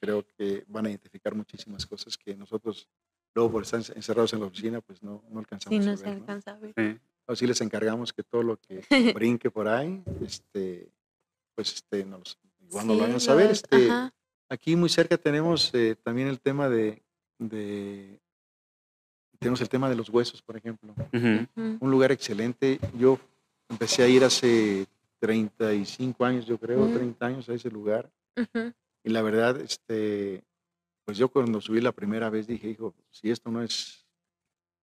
Speaker 3: creo que van a identificar muchísimas cosas que nosotros, luego por estar encerrados en la oficina, pues no, no alcanzamos
Speaker 2: sí, no
Speaker 3: a
Speaker 2: se
Speaker 3: ver. ¿no?
Speaker 2: alcanza a ver.
Speaker 1: Sí.
Speaker 3: Así les encargamos que todo lo que brinque por ahí, este, pues este, nos, igual nos lo
Speaker 2: Sí,
Speaker 3: hagan saber. Este,
Speaker 2: ajá,
Speaker 3: aquí muy cerca tenemos eh, también el tema de, de, tenemos el tema de los huesos, por ejemplo. Un lugar excelente. Yo empecé a ir hace 35 años, yo creo,
Speaker 2: Mm.
Speaker 3: 30 años a ese lugar.
Speaker 2: ujú.
Speaker 3: Y la verdad, este, pues yo cuando subí la primera vez dije, hijo, si esto no es,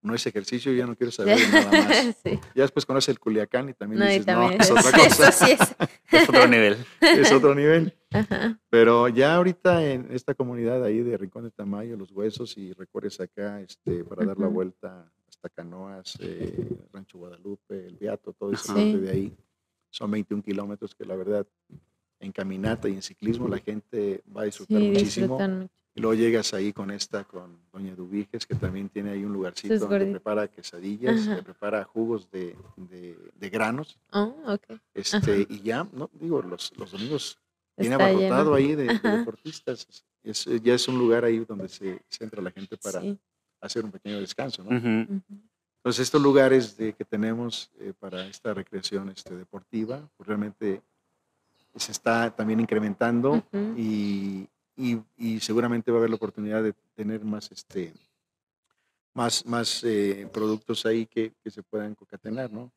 Speaker 3: no es ejercicio, ya no quiero saber nada más.
Speaker 2: sí.
Speaker 3: Ya después conoces el Culiacán y también
Speaker 2: No, y
Speaker 3: dices,
Speaker 2: también
Speaker 3: no, es otra cosa,
Speaker 2: sí es.
Speaker 1: Es otro nivel.
Speaker 3: es otro nivel.
Speaker 2: Ajá,
Speaker 3: Pero ya ahorita en esta comunidad ahí de Rincón de Tamayo, Los Huesos, y recorres acá este, para dar la vuelta hasta Canoas, eh, Rancho Guadalupe, El Beato, todo ese
Speaker 2: Sí.
Speaker 3: de ahí. Son 21 kilómetros que la verdad en caminata y en ciclismo la gente va a disfrutar
Speaker 2: sí,
Speaker 3: muchísimo. Y luego llegas ahí con esta, con Doña Dubiges, que también tiene ahí un lugarcito
Speaker 2: Sus
Speaker 3: donde prepara quesadillas, te prepara jugos de, de- de granos.
Speaker 2: Oh, ok.
Speaker 3: Este, y ya, no digo, los, los domingos viene abarrotado
Speaker 2: lleno.
Speaker 3: ahí de, deportistas. Es, ya es un lugar ahí donde se, se entra la gente para
Speaker 2: Sí,
Speaker 3: hacer un pequeño descanso. ¿no?
Speaker 1: Ujú.
Speaker 3: Entonces, estos lugares de, que tenemos eh, para esta recreación este, deportiva, pues realmente se está también incrementando y- y seguramente va a haber la oportunidad de tener más, este, más, más eh, productos ahí que, que se puedan concatenar, ¿no?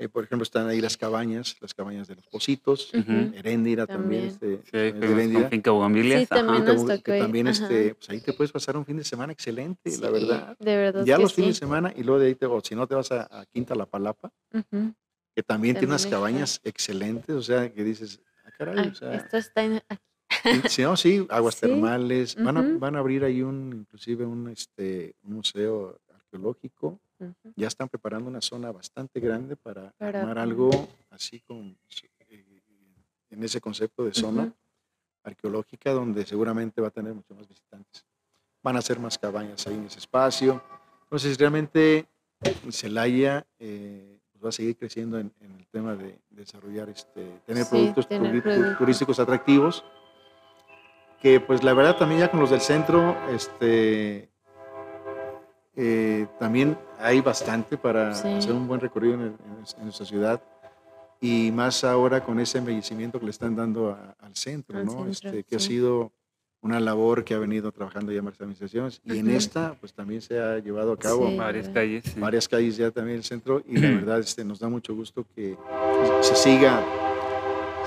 Speaker 3: Eh, por ejemplo, están ahí las cabañas, las cabañas de los Positos,
Speaker 1: Ujú.
Speaker 3: Heréndira también,
Speaker 2: También.
Speaker 3: este,
Speaker 1: Sí, fuimos
Speaker 3: Heréndira.
Speaker 1: Finca.
Speaker 2: Sí, también
Speaker 3: que,
Speaker 2: nos
Speaker 3: que
Speaker 2: tocó ir,
Speaker 3: también
Speaker 2: ajá.
Speaker 3: este, pues ahí te puedes pasar un fin de semana excelente, la verdad.
Speaker 2: De verdad
Speaker 3: Ya
Speaker 2: que
Speaker 3: los fines de semana y luego de ahí, te, o si no te vas a, a Quinta La Palapa, que también tiene unas cabañas excelentes, o sea, que dices, ah, caray,
Speaker 2: Ay,
Speaker 3: o sea,
Speaker 2: esto está en- aquí.
Speaker 3: Sí, no, sí, aguas
Speaker 2: Sí,
Speaker 3: termales. Van, a, van a abrir ahí un, inclusive un, este, un museo arqueológico. Ya están preparando una zona bastante grande para,
Speaker 2: Para
Speaker 3: armar algo así con, eh, en ese concepto de zona
Speaker 2: Ujú.
Speaker 3: arqueológica donde seguramente va a tener muchos más visitantes. Van a hacer más cabañas ahí en ese espacio. Entonces, realmente Celaya eh, pues va a seguir creciendo en, en el tema de desarrollar, este, tener
Speaker 2: Sí,
Speaker 3: productos
Speaker 2: tener
Speaker 3: turísticos atractivos. Que pues la verdad también ya con los del centro, este, eh, también hay bastante para
Speaker 2: Sí.
Speaker 3: hacer un buen recorrido en, el- en es- en nuestra ciudad y más ahora con ese embellecimiento que le están dando a- al centro,
Speaker 2: Al
Speaker 3: ¿no?
Speaker 2: centro,
Speaker 3: Este, que ha
Speaker 2: sí.
Speaker 3: sido una labor que ha venido trabajando ya varias administraciones y en esta pues también se ha llevado a cabo
Speaker 2: Sí.
Speaker 1: Varias calles. sí.
Speaker 3: varias calles ya también el centro y la verdad este, nos da mucho gusto que se siga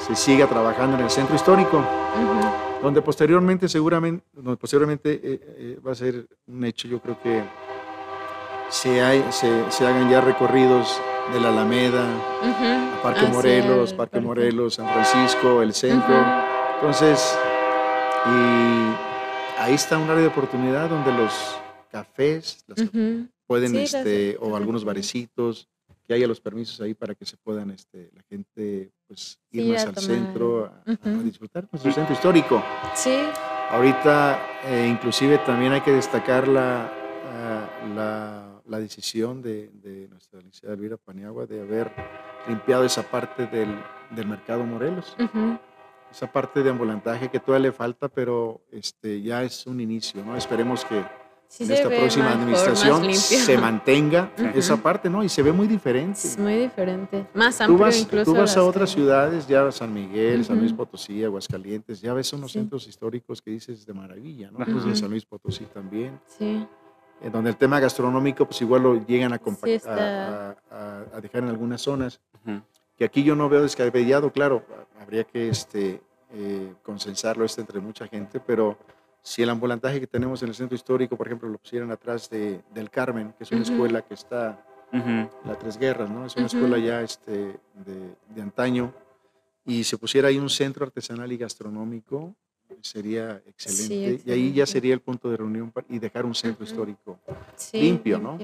Speaker 3: se siga trabajando en el centro histórico
Speaker 2: Ujú.
Speaker 3: donde posteriormente seguramente donde posteriormente eh, eh, va a ser un hecho yo creo que se, hay- se, se hagan ya recorridos de la Alameda,
Speaker 2: Ujú.
Speaker 3: Parque
Speaker 2: Hacia
Speaker 3: Morelos,
Speaker 2: el
Speaker 3: Parque. Morelos, San Francisco, el centro.
Speaker 2: Ujú.
Speaker 3: Entonces, y ahí está un área de oportunidad donde los cafés las
Speaker 2: Ujú.
Speaker 3: pueden,
Speaker 2: Sí,
Speaker 3: este, o algunos barecitos, que haya los permisos ahí para que se puedan, este, la gente, pues, ir
Speaker 2: Sí,
Speaker 3: más
Speaker 2: a
Speaker 3: al
Speaker 2: tomar.
Speaker 3: centro a, a
Speaker 2: Ujú.
Speaker 3: disfrutar nuestro centro histórico.
Speaker 2: Sí,
Speaker 3: Ahorita, eh, inclusive, también hay que destacar la, ah, la, la decisión de, de nuestra licenciada Elvira Paniagua de haber limpiado esa parte del, del mercado Morelos,
Speaker 2: ujú.
Speaker 3: esa parte de ambulantaje que todavía le falta, pero este, ya es un inicio, ¿no? Esperemos que
Speaker 2: Sí
Speaker 3: en esta próxima
Speaker 2: mejor,
Speaker 3: administración se mantenga
Speaker 2: Ujú.
Speaker 3: esa parte, ¿no? Y se ve muy diferente.
Speaker 2: Es muy diferente. Más
Speaker 3: Tú
Speaker 2: amplio
Speaker 3: vas,
Speaker 2: incluso.
Speaker 3: tú vas a otras
Speaker 2: calles.
Speaker 3: ciudades, ya San Miguel, San Luis. Potosí, Aguascalientes, ya ves unos
Speaker 2: Sí.
Speaker 3: centros históricos que dices de maravilla, ¿no? Pues
Speaker 2: Ujú.
Speaker 3: San Luis Potosí también,
Speaker 2: Sí,
Speaker 3: en donde el tema gastronómico pues igual lo llegan a,
Speaker 2: Sí,
Speaker 3: a, a- a dejar en algunas zonas,
Speaker 1: Ujú.
Speaker 3: que aquí yo no veo descabellado, claro, habría que este, eh, consensarlo este entre mucha gente, pero si el ambulantaje que tenemos en el centro histórico, por ejemplo, lo pusieran atrás de, del Carmen, que es una
Speaker 2: Ujú.
Speaker 3: escuela que está
Speaker 1: Ujú.
Speaker 3: la Tres Guerras, ¿no? Es una escuela ya este, de, de antaño. Y se pusiera ahí un centro artesanal y gastronómico, sería excelente. y ahí ya sería el punto de reunión y dejar un centro histórico.
Speaker 2: sí.
Speaker 3: Limpio, ¿no?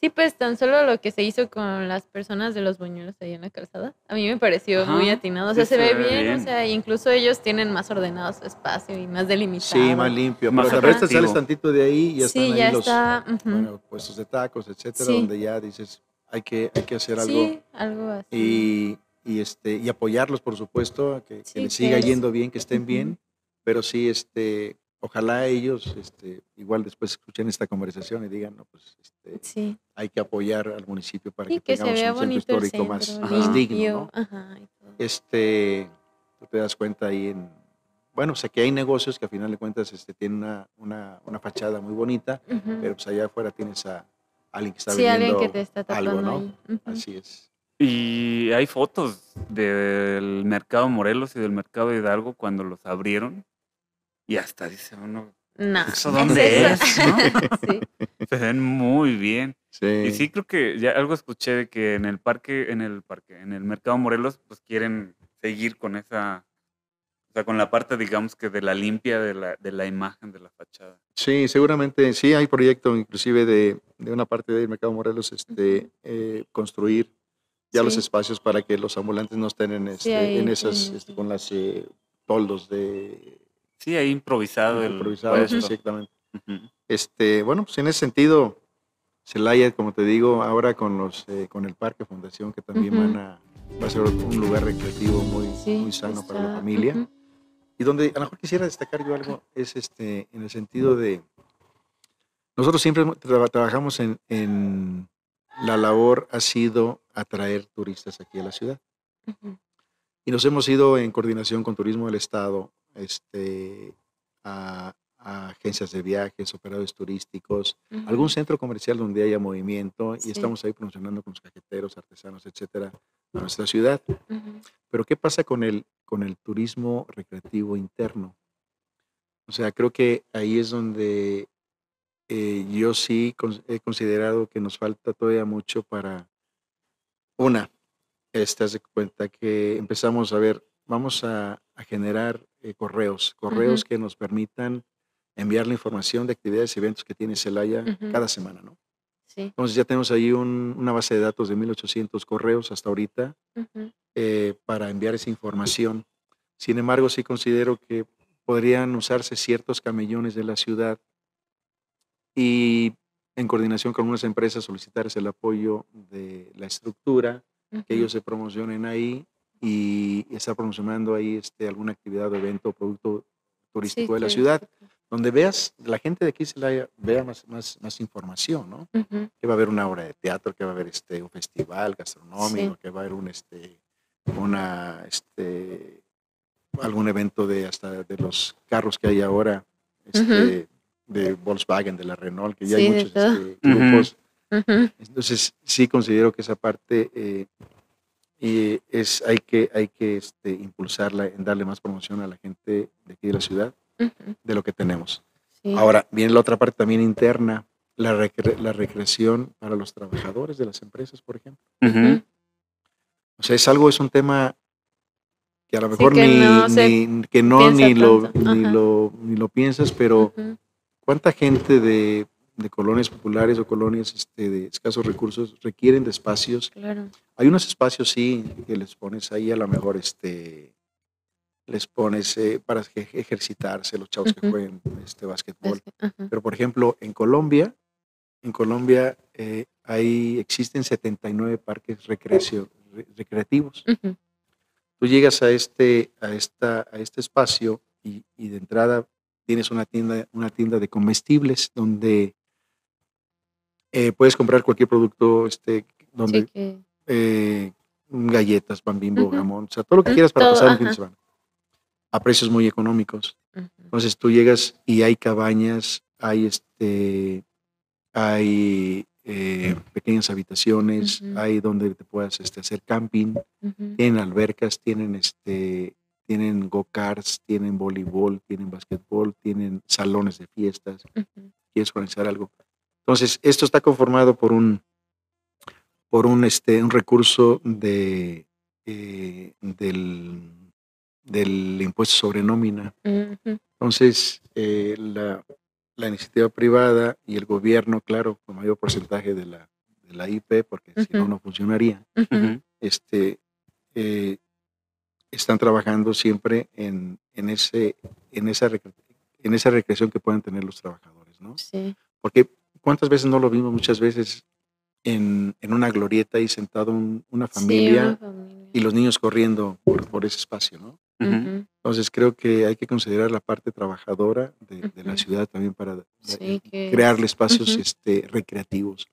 Speaker 2: Sí, pues tan solo lo que se hizo con las personas de los buñuelos ahí en la calzada, a mí me pareció
Speaker 1: Ajá,
Speaker 2: muy atinado. O sea,
Speaker 1: sí
Speaker 2: se,
Speaker 1: se
Speaker 2: ve bien,
Speaker 1: bien.
Speaker 2: o sea, incluso ellos tienen más ordenado su espacio y más delimitado.
Speaker 3: Sí, más limpio.
Speaker 1: Más
Speaker 3: Pero
Speaker 1: atractivo.
Speaker 3: sales tantito de ahí y ya
Speaker 2: Sí,
Speaker 3: están ahí
Speaker 2: ya
Speaker 3: los
Speaker 2: está. ujú.
Speaker 3: bueno, puestos de tacos, etcétera,
Speaker 2: Sí.
Speaker 3: donde ya dices, hay que, hay que hacer algo.
Speaker 2: Sí, algo así.
Speaker 3: y, y, este, y apoyarlos, por supuesto, a que, que
Speaker 2: Sí,
Speaker 3: les
Speaker 2: que
Speaker 3: siga
Speaker 2: es-
Speaker 3: yendo bien, que estén bien, pero sí, este, ojalá ellos, este, igual después escuchen esta conversación y digan, no, pues, este,
Speaker 2: Sí,
Speaker 3: hay que apoyar al municipio para
Speaker 2: sí
Speaker 3: que,
Speaker 2: que se
Speaker 3: tengamos
Speaker 2: vea
Speaker 3: un centro histórico
Speaker 2: centro,
Speaker 3: más, más digno. ¿no?
Speaker 2: Ajá.
Speaker 3: Este, tú te das cuenta ahí en, bueno, o sea, que hay negocios que a final de cuentas este, tienen una, una, una fachada muy bonita,
Speaker 2: Ujú.
Speaker 3: pero pues allá afuera tienes a alguien que está
Speaker 2: Sí, alguien que te está
Speaker 3: algo, ¿no?
Speaker 2: ahí. Ujú.
Speaker 3: Así es.
Speaker 1: Y hay fotos del mercado Morelos y del mercado Hidalgo cuando los abrieron. Y hasta dice uno,
Speaker 2: No.
Speaker 1: ¿eso dónde es? no?
Speaker 2: sí.
Speaker 1: Se ven muy bien.
Speaker 3: Sí.
Speaker 1: Y sí creo que ya algo escuché de que en el parque, en el parque, en el mercado Morelos, pues quieren seguir con esa, o sea, con la parte, digamos que de la limpia de la, de la imagen de la fachada.
Speaker 3: Sí, seguramente sí hay proyecto inclusive de, de una parte del Mercado Morelos este, eh, construir ya los espacios para que los ambulantes no estén en, este,
Speaker 2: ahí
Speaker 3: en esas, este,
Speaker 2: sí.
Speaker 3: con las eh, toldos de
Speaker 1: Sí, ahí improvisado el
Speaker 3: improvisados,
Speaker 1: puesto.
Speaker 3: exactamente. Este, bueno, pues en ese sentido, Celaya, como te digo, ahora con los eh, con el Parque Fundación, que también van a, va a ser un lugar recreativo muy,
Speaker 2: Sí,
Speaker 3: muy sano para la familia. Y donde a lo mejor quisiera destacar yo algo es este, en el sentido de, nosotros siempre tra- trabajamos en, en, la labor ha sido atraer turistas aquí a la ciudad.
Speaker 2: Ujú.
Speaker 3: Y nos hemos ido en coordinación con Turismo del Estado este, a, a agencias de viajes, operadores turísticos, algún centro comercial donde haya movimiento y estamos ahí promocionando con los cajeteros, artesanos, etcétera, a nuestra ciudad. Pero ¿qué pasa con el, con el turismo recreativo interno? O sea, creo que ahí es donde eh, yo sí he considerado que nos falta todavía mucho para, una, estás de cuenta que empezamos a ver, vamos a, a generar eh, correos, correos que nos permitan enviar la información de actividades y eventos que tiene Celaya
Speaker 2: Ujú.
Speaker 3: cada semana, ¿no?
Speaker 2: Sí.
Speaker 3: Entonces ya tenemos ahí un- una base de datos de 1800 correos hasta ahorita
Speaker 2: Ujú.
Speaker 3: eh, para enviar esa información. Sin embargo, sí considero que podrían usarse ciertos camellones de la ciudad y en coordinación con unas empresas solicitarles el apoyo de la estructura, que
Speaker 2: Ujú.
Speaker 3: ellos se promocionen ahí y estar promocionando ahí este, alguna actividad o evento o producto turístico de la ciudad, donde veas, la gente de aquí se la vea más, más, más información, ¿no? Que va a haber una obra de teatro, que va a haber este, un festival gastronómico,
Speaker 2: Sí.
Speaker 3: que va a haber un, este, una, este, algún evento de hasta de los carros que hay ahora, este, de Volkswagen, de la Renault, que ya hay
Speaker 2: Sí,
Speaker 3: muchos este, grupos. Entonces, sí considero que esa parte eh, y es, hay que, hay que este, impulsarla en darle más promoción a la gente de aquí de la ciudad de lo que tenemos.
Speaker 2: Sí.
Speaker 3: Ahora, viene la otra parte también interna, la, recre- la recreación para los trabajadores de las empresas, por ejemplo. O sea, es algo, es un tema que a lo
Speaker 2: Sí,
Speaker 3: mejor
Speaker 2: que
Speaker 3: ni,
Speaker 2: no
Speaker 3: ni- que no ni lo, ni, lo, ni lo piensas, pero. ¿cuánta gente de, de colonias populares o colonias este, de escasos recursos requieren de espacios?
Speaker 2: Claro.
Speaker 3: Hay unos espacios, sí, que les pones ahí a lo mejor, este, les pones eh, para ejercitarse, los chavos que
Speaker 2: Ujú.
Speaker 3: jueguen este, básquetbol. Pero, por ejemplo, en Colombia, en Colombia eh, hay, existen 79 parques recreacio- re- recreativos. Tú llegas a este, a esta, a este espacio y, y de entrada tienes una tienda, una tienda de comestibles donde eh, puedes comprar cualquier producto, este, donde
Speaker 2: Sí, que-
Speaker 3: eh, galletas, pan bimbo, jamón, o sea, todo lo que quieras para
Speaker 2: todo,
Speaker 3: pasar un fin de semana. A precios muy económicos. Entonces tú llegas y hay cabañas, hay este, hay eh, pequeñas habitaciones, hay donde te puedas este, hacer camping, tienen albercas, tienen este, tienen go-karts, tienen voleibol, tienen basquetbol, tienen salones de fiestas, quieres organizar algo. Entonces, esto está conformado por un, por un, este, un recurso de, eh, del, del impuesto sobre nómina. Entonces, eh, la, la iniciativa privada y el gobierno, claro, con mayor porcentaje de la, de la IP, porque si no, no funcionaría, este, eh, están trabajando siempre en, en, ese, en, esa, en esa recreación que puedan tener los trabajadores, ¿no?
Speaker 2: Sí.
Speaker 3: Porque cuántas veces no lo vimos muchas veces en, en una glorieta ahí sentado un- una
Speaker 2: Sí,
Speaker 3: familia
Speaker 2: una familia.
Speaker 3: y los niños corriendo por, por ese espacio, ¿no? Entonces creo que hay que considerar la parte trabajadora de, de la ciudad también para
Speaker 2: Sí, que-
Speaker 3: crearle espacios este, recreativos.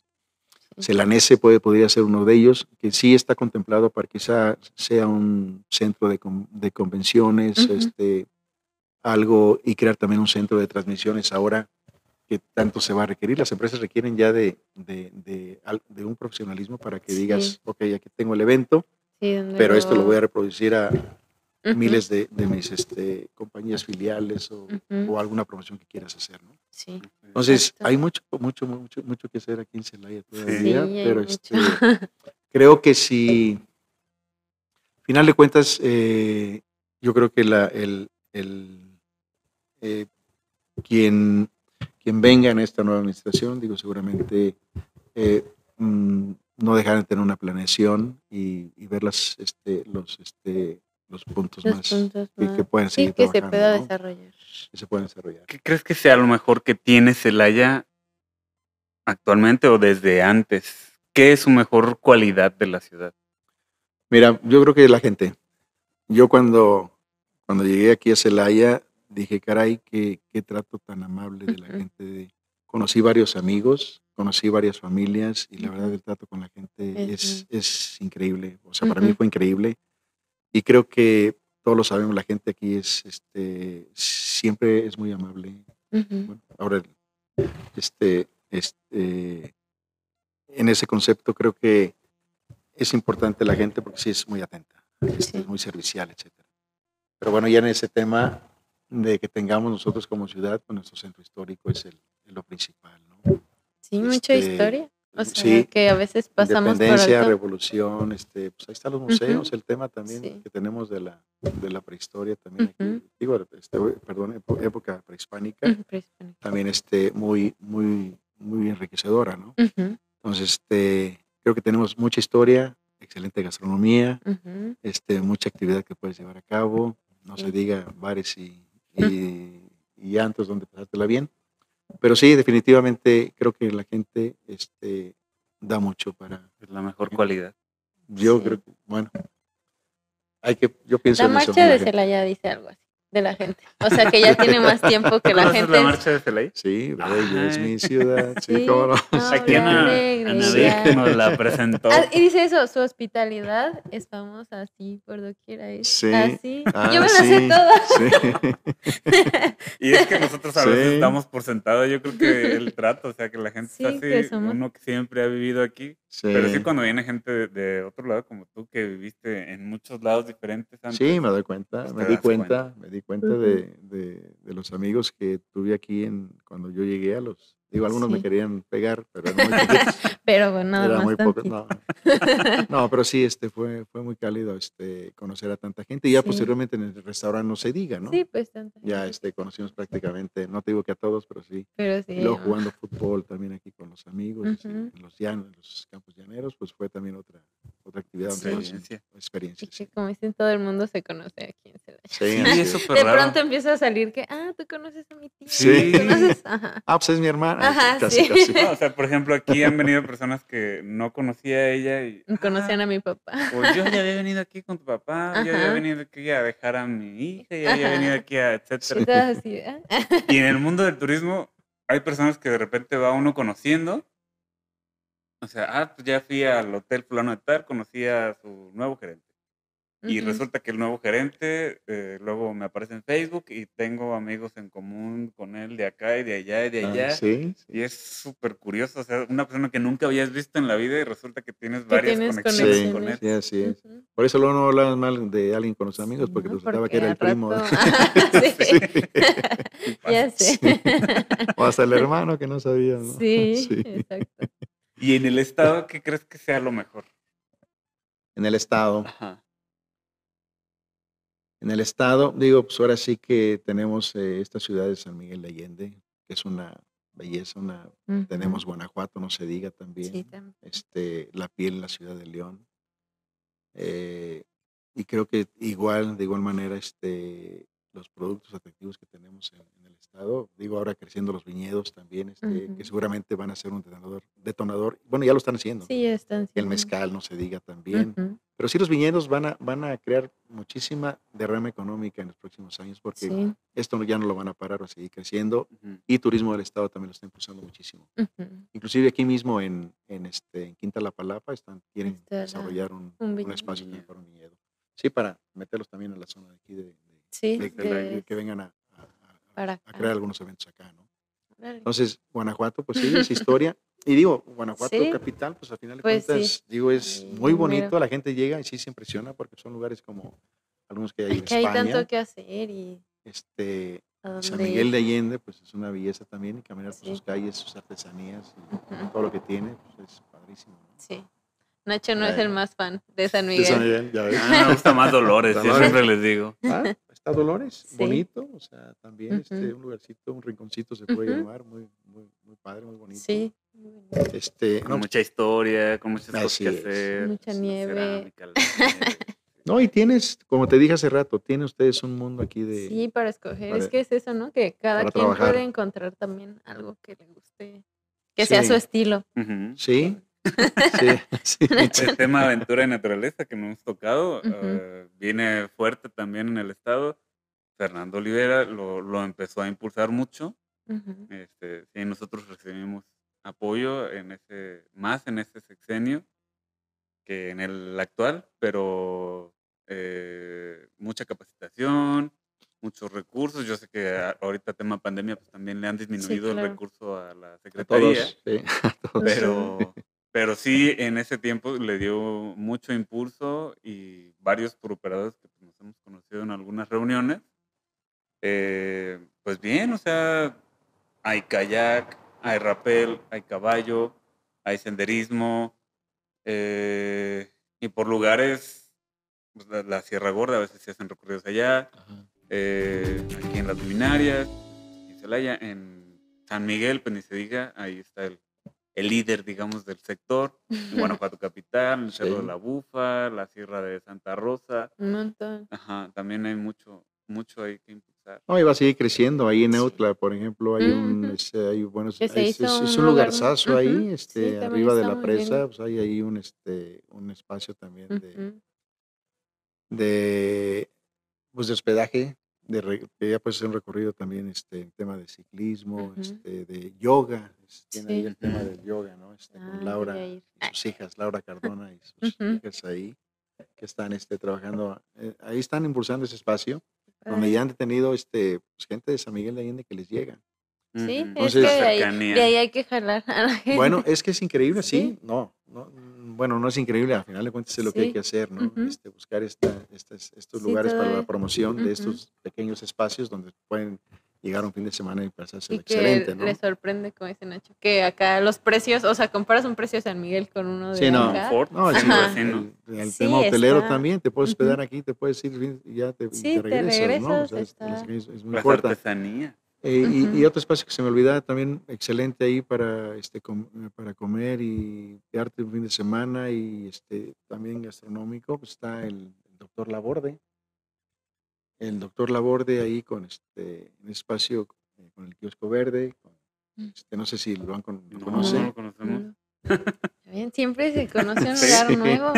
Speaker 3: Celanese puede, podría ser uno de ellos, que sí está contemplado para quizá sea un centro de, con- de convenciones, este, algo, y crear también un centro de transmisiones ahora que tanto se va a requerir. Las empresas requieren ya de, de, de al- de un profesionalismo para que
Speaker 2: Sí.
Speaker 3: digas, ok, aquí tengo el evento,
Speaker 2: Sí,
Speaker 3: pero esto lo voy a reproducir a miles de, de mis este, compañías filiales o, alguna promoción que quieras hacer. ¿no?
Speaker 2: Sí.
Speaker 3: Entonces,
Speaker 2: Exacto.
Speaker 3: hay mucho, mucho, mucho, mucho que hacer aquí en Celaya
Speaker 2: Sí,
Speaker 3: todavía, pero este, creo que si, final de cuentas, eh, yo creo que la, el, el, eh, quien, quien venga en esta nueva administración, digo, seguramente eh, mm, no dejarán de tener una planeación y, y ver las, este, los, este, los puntos
Speaker 2: Los
Speaker 3: más
Speaker 2: puntos
Speaker 3: que,
Speaker 2: más-
Speaker 3: que pueden
Speaker 2: Sí,
Speaker 3: seguir
Speaker 2: que se pueda
Speaker 3: ¿no?
Speaker 2: desarrollar.
Speaker 3: que se pueden desarrollar.
Speaker 1: ¿Qué crees que sea lo mejor que tiene Celaya actualmente o desde antes? ¿Qué es su mejor cualidad de la ciudad?
Speaker 3: Mira, yo creo que la gente. Yo cuando, cuando llegué aquí a Celaya, dije, caray, qué, qué trato tan amable de la gente. de- Conocí varios amigos, conocí varias familias y la verdad el trato con la gente
Speaker 2: Es
Speaker 3: es, es increíble. O sea, para mí fue increíble. Y creo que todos lo sabemos, la gente aquí es, este, siempre es muy amable. Bueno, ahora, este, este, en ese concepto creo que es importante la gente porque sí es muy atenta, este,
Speaker 2: Sí.
Speaker 3: muy servicial, etcétera. Pero bueno, ya en ese tema de que tengamos nosotros como ciudad, pues nuestro centro histórico es el, es lo principal, ¿no?
Speaker 2: Sí, mucha
Speaker 3: Este,
Speaker 2: historia. O sea,
Speaker 3: Sí.
Speaker 2: que a veces pasamos por
Speaker 3: Independencia,
Speaker 2: alto.
Speaker 3: revolución, este, pues ahí están los museos, el tema también
Speaker 2: Sí.
Speaker 3: que tenemos de la, de la prehistoria también aquí,
Speaker 2: Ujú.
Speaker 3: digo, este, perdón, epo- época prehispánica, también este, muy, muy, muy enriquecedora, ¿no? Entonces, este, creo que tenemos mucha historia, excelente gastronomía, este, mucha actividad que puedes llevar a cabo, no se diga bares y, y, y antros donde pasártela bien. Pero sí, definitivamente creo que la gente este, da mucho para...
Speaker 1: Es la mejor cualidad.
Speaker 3: Yo
Speaker 2: Sí.
Speaker 3: creo que, bueno, hay que, yo pienso
Speaker 2: La
Speaker 3: en eso.
Speaker 2: marcha de Celaya dice algo así, de la gente. O sea, que ya tiene más tiempo que la
Speaker 1: ¿Conoces
Speaker 2: gente.
Speaker 1: la marcha de Celay?
Speaker 3: Sí, es mi ciudad, sí,
Speaker 2: Sí.
Speaker 3: cómo no.
Speaker 1: Aquí
Speaker 2: Habla
Speaker 1: Ana, Ana nos la presentó.
Speaker 2: Ah, y dice eso, su hospitalidad es famosa así por doquiera. Es
Speaker 3: Sí.
Speaker 2: así.
Speaker 3: Ah,
Speaker 2: Yo me la sé
Speaker 3: sí,
Speaker 2: toda.
Speaker 3: sí.
Speaker 1: Y es que nosotros a veces
Speaker 3: Sí.
Speaker 1: damos por sentado, yo creo que el trato, o sea, que la gente
Speaker 2: Sí,
Speaker 1: está
Speaker 2: que
Speaker 1: así,
Speaker 2: somos-
Speaker 1: uno que siempre ha vivido aquí, pero sí
Speaker 3: Sí.
Speaker 1: cuando viene gente de, de otro lado como tú, que viviste en muchos lados diferentes antes.
Speaker 3: Sí, me doy cuenta,
Speaker 1: Pues
Speaker 3: me di
Speaker 1: das
Speaker 3: cuenta, me di cuenta de, de- de los amigos que tuve aquí en, cuando yo llegué a los, digo, algunos me querían pegar, pero eran muy poquitos,
Speaker 2: Pero bueno, nada
Speaker 3: era
Speaker 2: más
Speaker 3: muy
Speaker 2: tantito.
Speaker 3: no. No, pero sí, este fue, fue muy cálido este, conocer a tanta gente y ya
Speaker 2: Sí.
Speaker 3: posteriormente en el restaurante no se diga, ¿no?
Speaker 2: Sí, pues tanta
Speaker 3: Ya este, conocimos prácticamente, no te digo que a todos, pero sí.
Speaker 2: Pero sí.
Speaker 3: Y luego jugando fútbol también aquí con los amigos, este, en los llanos, en los campos llaneros, pues fue también otra, otra actividad donde
Speaker 2: Sí.
Speaker 3: conocí
Speaker 1: Experiencia.
Speaker 2: Que
Speaker 3: Sí,
Speaker 2: como dicen, todo el mundo se conoce aquí en Celaya.
Speaker 3: Sí,
Speaker 1: Sí, es súper
Speaker 2: De
Speaker 1: raro.
Speaker 2: pronto empieza a salir que, ah, tú conoces a mi tía.
Speaker 3: Sí.
Speaker 2: ¿tú ¿Conoces? Ajá.
Speaker 3: Ah, pues es mi hermana.
Speaker 2: Ajá,
Speaker 3: casi,
Speaker 2: sí.
Speaker 3: casi.
Speaker 1: No, o sea, por ejemplo, aquí han venido personas que no conocía a ella y...
Speaker 2: Conocían
Speaker 1: "Ah,
Speaker 2: a mi papá.
Speaker 1: Pues yo ya había venido aquí con tu papá, yo ya había
Speaker 2: Ajá.
Speaker 1: venido aquí a dejar a mi hija, ya había
Speaker 2: Ajá.
Speaker 1: venido aquí a etcétera.
Speaker 2: ah.
Speaker 1: Y en el mundo del turismo hay personas que de repente va uno conociendo. O sea, ah, pues ya fui al hotel fulano de tal, conocí a su nuevo gerente. Y resulta que el nuevo gerente eh, luego me aparece en Facebook y tengo amigos en común con él de acá y de allá y de
Speaker 3: Ah,
Speaker 1: allá.
Speaker 3: sí.
Speaker 1: Y es súper curioso, o sea, una persona que nunca habías visto en la vida y resulta que tienes
Speaker 2: Que
Speaker 1: varias
Speaker 2: tienes
Speaker 1: conexiones
Speaker 3: Sí,
Speaker 1: con él.
Speaker 3: sí, así es. Por eso luego no hablaban mal de alguien con los amigos, porque
Speaker 2: No,
Speaker 3: resultaba
Speaker 2: porque
Speaker 3: que era el primo. de-
Speaker 2: sí.
Speaker 3: Sí.
Speaker 2: Ya sé.
Speaker 3: O hasta el hermano que no sabía, ¿no?
Speaker 2: Sí, exacto.
Speaker 1: Y en el estado, ¿qué crees que sea lo mejor?
Speaker 3: En el estado.
Speaker 1: Ajá.
Speaker 3: En el estado, digo, pues ahora sí que tenemos eh, esta ciudad de San Miguel de Allende, que es una belleza, una tenemos Guanajuato, no se diga también.
Speaker 2: Sí, también.
Speaker 3: este, la piel en la ciudad de León. Eh, y creo que igual, de igual manera, este, los productos atractivos que tenemos en, en el estado, digo ahora creciendo los viñedos también, este, que
Speaker 2: Ujú.
Speaker 3: seguramente van a ser un detonador, detonador, bueno, ya lo están haciendo.
Speaker 2: Sí, ya están.
Speaker 3: El
Speaker 2: siendo-
Speaker 3: mezcal, no se diga también.
Speaker 2: Ujú.
Speaker 3: Pero sí los viñedos van a, van a crear muchísima derrama económica en los próximos años porque
Speaker 2: Sí.
Speaker 3: esto ya no lo van a parar, va a seguir creciendo
Speaker 1: Ujú.
Speaker 3: y turismo del estado también lo está impulsando muchísimo. Inclusive aquí mismo en, en, este, en Quinta La Palapa están, quieren
Speaker 2: Está la-
Speaker 3: desarrollar un,
Speaker 2: un
Speaker 3: un espacio para un viñedo. Sí, para meterlos también en la zona de aquí, de, de-
Speaker 2: Sí,
Speaker 3: de- de-
Speaker 2: de-
Speaker 3: de que vengan a, a- a-
Speaker 2: para
Speaker 3: a
Speaker 2: acá.
Speaker 3: crear algunos eventos acá, ¿no? Entonces, Guanajuato, pues sí, es historia. Y digo, Guanajuato
Speaker 2: Sí.
Speaker 3: capital, pues al final de
Speaker 2: Pues sí.
Speaker 3: cuentas, digo, es
Speaker 2: Sí,
Speaker 3: muy
Speaker 2: mira.
Speaker 3: bonito, la gente llega y sí se impresiona porque son lugares como algunos que hay en
Speaker 2: que hay
Speaker 3: España,
Speaker 2: tanto que hacer y
Speaker 3: este,
Speaker 2: a
Speaker 3: San Miguel de Allende, pues es una belleza también, y caminar por
Speaker 2: Sí.
Speaker 3: sus calles, sus artesanías y
Speaker 2: Ujú.
Speaker 3: todo lo que tiene, pues es padrísimo. ¿no?
Speaker 2: Sí. Nacho no es
Speaker 3: Bueno.
Speaker 2: el más fan de San
Speaker 3: De San
Speaker 2: Miguel.
Speaker 3: Miguel, ya ves.
Speaker 1: Ah, me gusta más Dolores, yo siempre les digo.
Speaker 3: Ah, está Dolores,
Speaker 2: Sí.
Speaker 3: bonito, o sea, también este, un lugarcito, un rinconcito se puede llamar, muy, muy, muy padre, muy bonito.
Speaker 2: Sí.
Speaker 3: Este,
Speaker 1: Con
Speaker 3: no,
Speaker 1: mucha historia, con muchas cosas que
Speaker 3: es.
Speaker 1: hacer.
Speaker 2: Mucha
Speaker 1: la
Speaker 2: nieve.
Speaker 1: cerámica, la nieve.
Speaker 3: no, y tienes, como te dije hace rato, tienen ustedes un mundo aquí de...
Speaker 2: Sí, para escoger.
Speaker 3: para-
Speaker 2: es que es eso, ¿no? Que cada quien
Speaker 3: trabajar.
Speaker 2: puede encontrar también algo que le guste, que sea su estilo.
Speaker 3: Sí, sí, sí.
Speaker 1: El tema aventura y naturaleza que no hemos tocado
Speaker 2: Ujú.
Speaker 1: eh, viene fuerte también en el estado. Fernando Olivera lo, lo empezó a impulsar mucho.
Speaker 2: Ujú.
Speaker 1: Este, sí, nosotros recibimos apoyo en ese, más en ese sexenio que en el actual, pero eh, mucha capacitación, muchos recursos. Yo sé que a- ahorita tema pandemia pues también le han disminuido el
Speaker 2: claro.
Speaker 1: recurso a la
Speaker 3: A
Speaker 1: secretaría,
Speaker 3: todos, sí, a todos.
Speaker 1: pero, pero sí en ese tiempo le dio mucho impulso y varios turoperadores que pues, nos hemos conocido en algunas reuniones. eh, pues bien, o sea, hay kayak, hay rappel, hay caballo, hay senderismo, eh, y por lugares, pues, la, la Sierra Gorda, a veces se hacen recorridos allá, eh, aquí en las luminarias, en Celaya, en San Miguel, pues ni se diga, ahí está el, el líder, digamos, del sector, en Guanajuato Capital, el Cerro de la Bufa, la Sierra de Santa Rosa,
Speaker 2: Un montón.
Speaker 1: ajá, también hay mucho, mucho ahí que impulsar.
Speaker 3: No, y va a seguir creciendo. Ahí en
Speaker 2: Sí.
Speaker 3: Eutla, por ejemplo, hay un, este, hay
Speaker 2: hizo
Speaker 3: es, es
Speaker 2: un
Speaker 3: un
Speaker 2: lugar-
Speaker 3: lugarzazo ahí, este, arriba de la presa, pues hay ahí un, este, un espacio también de, de, pues de hospedaje, de ya pues es un recorrido también, este, en tema de ciclismo,
Speaker 2: Ujú.
Speaker 3: este, de yoga, es- tiene ahí
Speaker 2: Sí.
Speaker 3: el tema del yoga, ¿no? Este,
Speaker 2: Ah,
Speaker 3: con Laura y sus hijas, Laura Cardona y sus
Speaker 2: Ujú.
Speaker 3: hijas ahí, que están este, trabajando, eh, ahí están impulsando ese espacio, donde ya han tenido este, pues, gente de San Miguel de Allende que les llega.
Speaker 2: Sí,
Speaker 1: Ujú.
Speaker 2: es
Speaker 3: Entonces-
Speaker 2: que de ahí, de ahí hay que jalar a la gente.
Speaker 3: Bueno, es que es increíble, sí,
Speaker 2: Sí.
Speaker 3: no, no, bueno, no es increíble, al final de cuentas es lo que hay que hacer, ¿no? Este, buscar esta- estas- estos
Speaker 2: Sí,
Speaker 3: lugares para la promoción de estos pequeños espacios donde pueden llegar un fin de semana y
Speaker 2: que
Speaker 3: excelente, ¿no?
Speaker 2: le sorprende, como dice Nacho, que acá los precios, o sea, comparas un precio de San Miguel con uno de
Speaker 3: Sí, no.
Speaker 2: acá.
Speaker 3: No, el,
Speaker 1: sí,
Speaker 2: Ajá.
Speaker 1: sí, ¿no?
Speaker 3: el- el
Speaker 2: Sí,
Speaker 3: tema hotelero
Speaker 2: está-
Speaker 3: también, te puedes hospedar aquí, te puedes ir y ya te,
Speaker 2: Sí,
Speaker 3: te
Speaker 2: te
Speaker 3: regresas, ¿no? O
Speaker 2: regresas,
Speaker 3: sea, es,
Speaker 2: está-
Speaker 3: es- es muy
Speaker 1: Las
Speaker 3: Eh, y- otro espacio que se me olvidaba también, excelente ahí para, este, com- para comer y quedarte un fin de semana y este, también gastronómico, pues está el, el doctor Laborde. El doctor Laborde ahí con este un espacio eh, con el kiosco verde. con,
Speaker 2: Mm.
Speaker 3: este, no sé si lo, han con- lo
Speaker 1: No,
Speaker 3: conocen.
Speaker 1: no lo conocemos.
Speaker 2: No. Bien, siempre se conoce un
Speaker 1: Sí.
Speaker 2: lugar nuevo.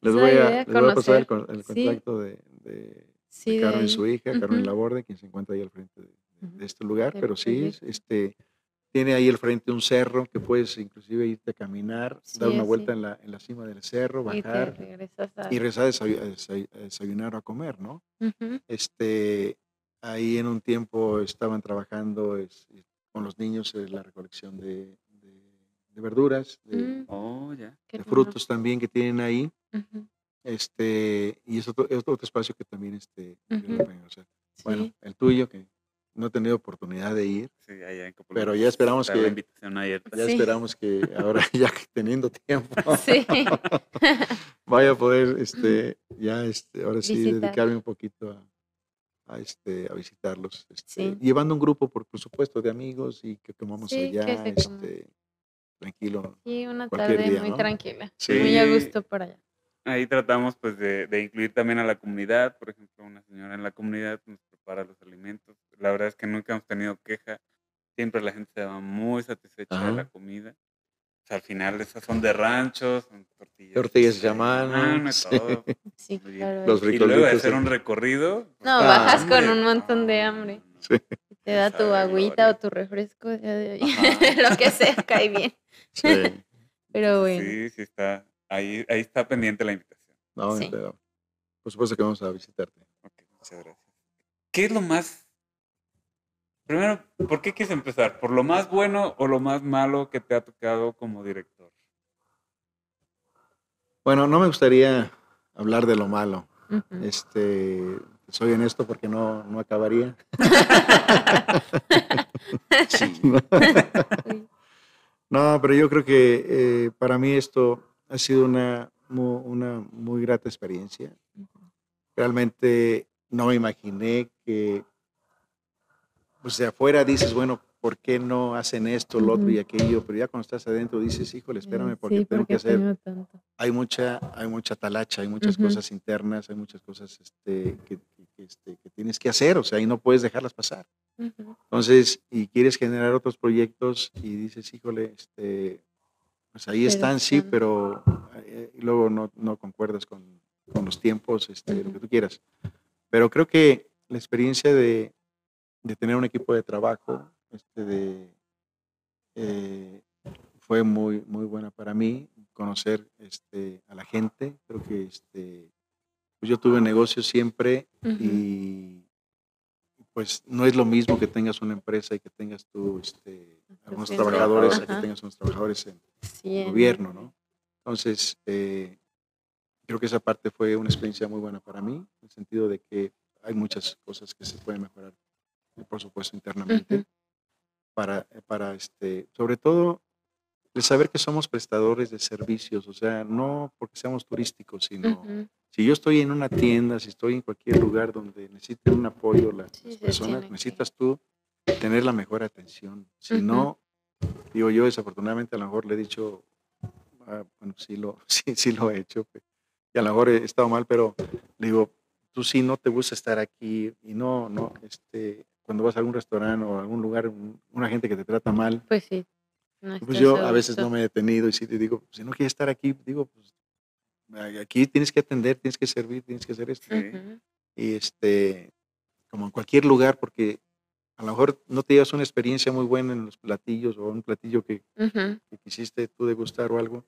Speaker 3: Les voy, a, les voy a pasar el, el
Speaker 2: Sí.
Speaker 3: contacto de, de,
Speaker 2: Sí,
Speaker 3: de
Speaker 2: de
Speaker 3: Carmen y
Speaker 2: ahí.
Speaker 3: su hija, Carmen
Speaker 2: Ujú.
Speaker 3: Laborde, quien se encuentra ahí al frente de, de- de este lugar, pero sí, este, tiene ahí al frente un cerro que puedes inclusive irte a caminar,
Speaker 2: Sí,
Speaker 3: dar una vuelta en la, en la cima del cerro,
Speaker 2: Y
Speaker 3: bajar
Speaker 2: regresas a...
Speaker 3: y regresar a desayu- a desayunar o a comer, ¿no? Este, ahí en un tiempo estaban trabajando es- con los niños en la recolección de, de- de verduras, de,
Speaker 2: Mm,
Speaker 1: Oh,
Speaker 3: de frutos también que tienen ahí. Este, y es otro, es otro espacio que también este. Bueno, el tuyo, que no he tenido oportunidad de ir,
Speaker 1: Sí, allá en.
Speaker 3: Pero ya esperamos que-
Speaker 1: la invitación abierta.
Speaker 3: ya
Speaker 2: Sí.
Speaker 3: esperamos que ahora, ya que teniendo tiempo,
Speaker 2: Sí.
Speaker 3: vaya a poder, este, ya, este, ahora sí,
Speaker 2: Visitar.
Speaker 3: dedicarme un poquito a, a, este, a visitarlos, este,
Speaker 2: Sí.
Speaker 3: llevando un grupo, por, por supuesto, de amigos y que comamos
Speaker 2: Sí, que
Speaker 3: allá,
Speaker 2: se coma.
Speaker 3: este, tranquilo.
Speaker 2: Sí, una tarde
Speaker 3: día,
Speaker 2: muy
Speaker 3: ¿no?
Speaker 2: tranquila.
Speaker 3: Sí.
Speaker 2: Muy a gusto por allá.
Speaker 1: Ahí tratamos pues de, de incluir también a la comunidad. Por ejemplo, una señora en la comunidad nos prepara los alimentos. La verdad es que nunca hemos tenido queja. Siempre la gente se va muy satisfecha de la
Speaker 3: Ajá.
Speaker 1: comida. O sea, al final esas son de ranchos, son tortillas.
Speaker 3: Tortillas
Speaker 1: de
Speaker 3: mano, sí.
Speaker 1: todo.
Speaker 2: Sí, claro.
Speaker 3: Los
Speaker 1: Y luego de hacer
Speaker 3: sí.
Speaker 1: un recorrido. pues,
Speaker 2: No,
Speaker 3: Ah,
Speaker 2: bajas con
Speaker 1: hombre,
Speaker 2: un montón de hambre.
Speaker 1: no, no.
Speaker 3: Sí.
Speaker 2: Te da tu agüita o tu refresco, ya de.
Speaker 1: Ajá.
Speaker 2: lo que sea, cae bien.
Speaker 3: Sí,
Speaker 2: Pero bueno.
Speaker 1: Sí, sí está. Ahí, ahí está pendiente la invitación.
Speaker 3: no,
Speaker 2: Sí.
Speaker 3: pero por supuesto que vamos a visitarte.
Speaker 1: Ok, muchas gracias. ¿Qué es lo más... Primero, ¿por qué quieres empezar? ¿Por lo más bueno o lo más malo que te ha tocado como director?
Speaker 3: Bueno, no me gustaría hablar de lo malo.
Speaker 2: Ujú.
Speaker 3: Este, soy honesto porque no, no acabaría. No, pero yo creo que eh, para mí esto ha sido una, mu- una muy grata experiencia. Realmente no me imaginé que, pues de afuera dices, bueno, ¿por qué no hacen esto, lo otro y aquello? Pero ya cuando estás adentro dices, híjole, espérame, porque
Speaker 2: sí,
Speaker 3: tengo
Speaker 2: porque
Speaker 3: que hacer
Speaker 2: tanto.
Speaker 3: hay mucha, hay mucha talacha, hay muchas cosas internas, hay muchas cosas este, que, este, que tienes que hacer, o sea, y no puedes dejarlas pasar. Entonces, y quieres generar otros proyectos y dices, híjole, este, pues ahí están, sí, pero eh, luego no, no concuerdas con, con los tiempos, este, lo que tú quieras. Pero creo que la experiencia de, de tener un equipo de trabajo este, de, eh, fue muy, muy buena para mí, conocer este, a la gente. Creo que este, pues yo tuve negocios siempre y pues no es lo mismo que tengas una empresa y que tengas tú este, algunos trabajadores, a que tengas unos trabajadores en
Speaker 2: Sí, en-
Speaker 3: gobierno, ¿no? Entonces, eh, creo que esa parte fue una experiencia muy buena para mí, en el sentido de que hay muchas cosas que se pueden mejorar, eh, por supuesto, internamente, para, para este, sobre todo, el saber que somos prestadores de servicios, o sea, no porque seamos turísticos, sino si yo estoy en una tienda, si estoy en cualquier lugar donde necesiten un apoyo
Speaker 2: Sí,
Speaker 3: las personas,
Speaker 2: que-
Speaker 3: necesitas tú tener la mejor atención. Si no, digo yo desafortunadamente a lo mejor le he dicho, ah, bueno, sí lo, sí, sí lo he hecho, y a lo mejor he estado mal, pero le digo, tú sí no te gusta estar aquí y no, no, este, cuando vas a algún restaurante o a algún lugar, un- una gente que te trata mal,
Speaker 2: Pues sí. No
Speaker 3: pues yo
Speaker 2: a
Speaker 3: veces no me he detenido y si te digo, si no quieres estar aquí, digo, pues aquí tienes que atender, tienes que servir, tienes que hacer esto.
Speaker 2: Ujú.
Speaker 3: Y este, como en cualquier lugar, porque a lo mejor no te llevas una experiencia muy buena en los platillos o un platillo que,
Speaker 2: Ujú.
Speaker 3: que quisiste tú degustar o algo,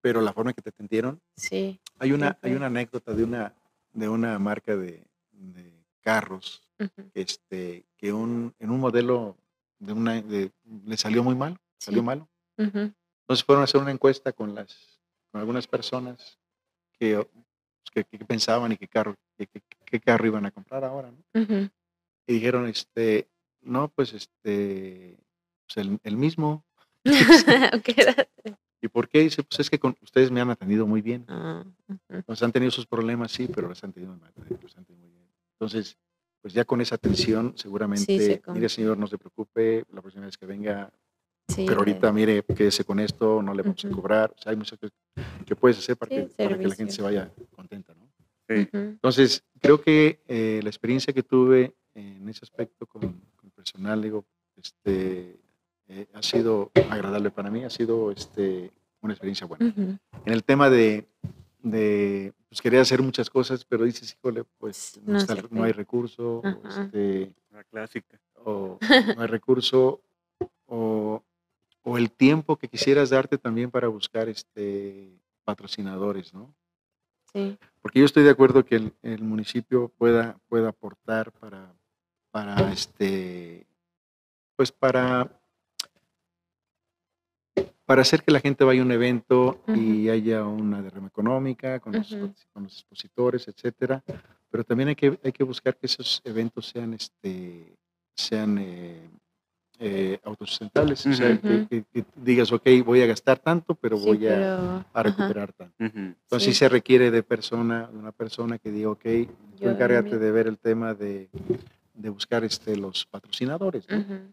Speaker 3: pero la forma que te atendieron.
Speaker 2: Sí.
Speaker 3: Hay una, hay una anécdota de una, de una marca de, de carros este, que un, en un modelo de una, de- le salió muy mal, salió
Speaker 2: Sí.
Speaker 3: malo. Entonces fueron a hacer una encuesta con las con algunas personas que, pues, que, que pensaban y qué carro, qué, qué- carro iban a comprar ahora. Y dijeron, este, no, pues este, pues el, el mismo. ¿Y por qué? Dice, pues es que con, ustedes me han atendido muy bien.
Speaker 2: Ah, ujú.
Speaker 3: Pues han tenido sus problemas, sí, pero los han tenido, mal, los han tenido muy bien. Entonces, pues ya con esa atención, seguramente, mire
Speaker 2: come.
Speaker 3: señor, no se preocupe, la próxima vez que venga,
Speaker 2: Sí,
Speaker 3: pero ahorita
Speaker 2: eh,
Speaker 3: mire, quédese con esto, no le vamos a
Speaker 2: Ujú.
Speaker 3: cobrar. O sea, hay muchas cosas que puedes hacer para,
Speaker 2: Sí,
Speaker 3: que, para que la gente se vaya contenta, ¿no?
Speaker 1: Sí.
Speaker 2: ujú.
Speaker 3: Entonces, creo que eh, la experiencia que tuve en ese aspecto con, con el personal, digo, este, eh, ha sido agradable para mí, ha sido este, una experiencia buena.
Speaker 2: Ujú.
Speaker 3: En el tema de, de, pues quería hacer muchas cosas, pero dices, híjole, pues no,
Speaker 2: No
Speaker 3: está-
Speaker 2: se
Speaker 3: no hay recurso, o, este,
Speaker 1: La clásica.
Speaker 3: o no hay recurso, o, o el tiempo que quisieras darte también para buscar este, patrocinadores, ¿no?
Speaker 2: Sí.
Speaker 3: Porque yo estoy de acuerdo que el, el municipio pueda, pueda aportar para, para este, pues para, para hacer que la gente vaya a un evento y haya una derrama económica con los,
Speaker 2: Ujú.
Speaker 3: con los expositores, etcétera. Pero también hay que, hay que buscar que esos eventos sean, este, sean eh, eh, autosustentables. O sea, que, que- que digas, ok, voy a gastar tanto, pero
Speaker 2: Sí,
Speaker 3: voy a,
Speaker 2: pero-
Speaker 3: a
Speaker 2: ajá.
Speaker 3: recuperar tanto.
Speaker 1: Ujú.
Speaker 3: Entonces sí
Speaker 2: Sí.
Speaker 3: se requiere de persona, de una persona que diga, ok, tú encárgate de ver el tema de, de buscar este, los patrocinadores. ¿no?
Speaker 2: Ujú.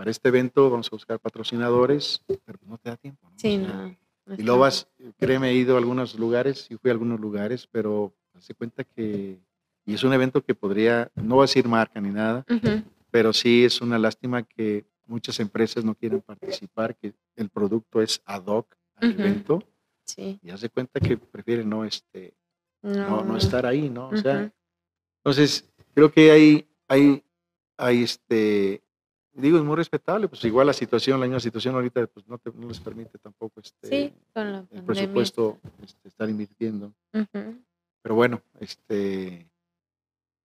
Speaker 3: Para este evento vamos a buscar patrocinadores, pero no te da tiempo. ¿no?
Speaker 2: Sí,
Speaker 3: O sea,
Speaker 2: no. no
Speaker 3: Y luego vas, créeme, he ido a algunos lugares, y fui a algunos lugares, pero se cuenta que, y es un evento que podría, no va a decir marca ni nada,
Speaker 2: Ujú.
Speaker 3: pero sí es una lástima que muchas empresas no quieren participar, que el producto es ad hoc al
Speaker 2: Ujú.
Speaker 3: evento,
Speaker 2: Sí.
Speaker 3: y hace cuenta que prefieren no, este, no,
Speaker 2: No,
Speaker 3: estar ahí, ¿no? O sea,
Speaker 2: Ujú.
Speaker 3: entonces creo que hay, hay, hay este, digo, es muy respetable, pues igual la situación, la misma situación ahorita, pues no, te- no les permite tampoco este,
Speaker 2: Sí, con
Speaker 3: el
Speaker 2: pandemia.
Speaker 3: presupuesto este, estar invirtiendo. Pero bueno, este,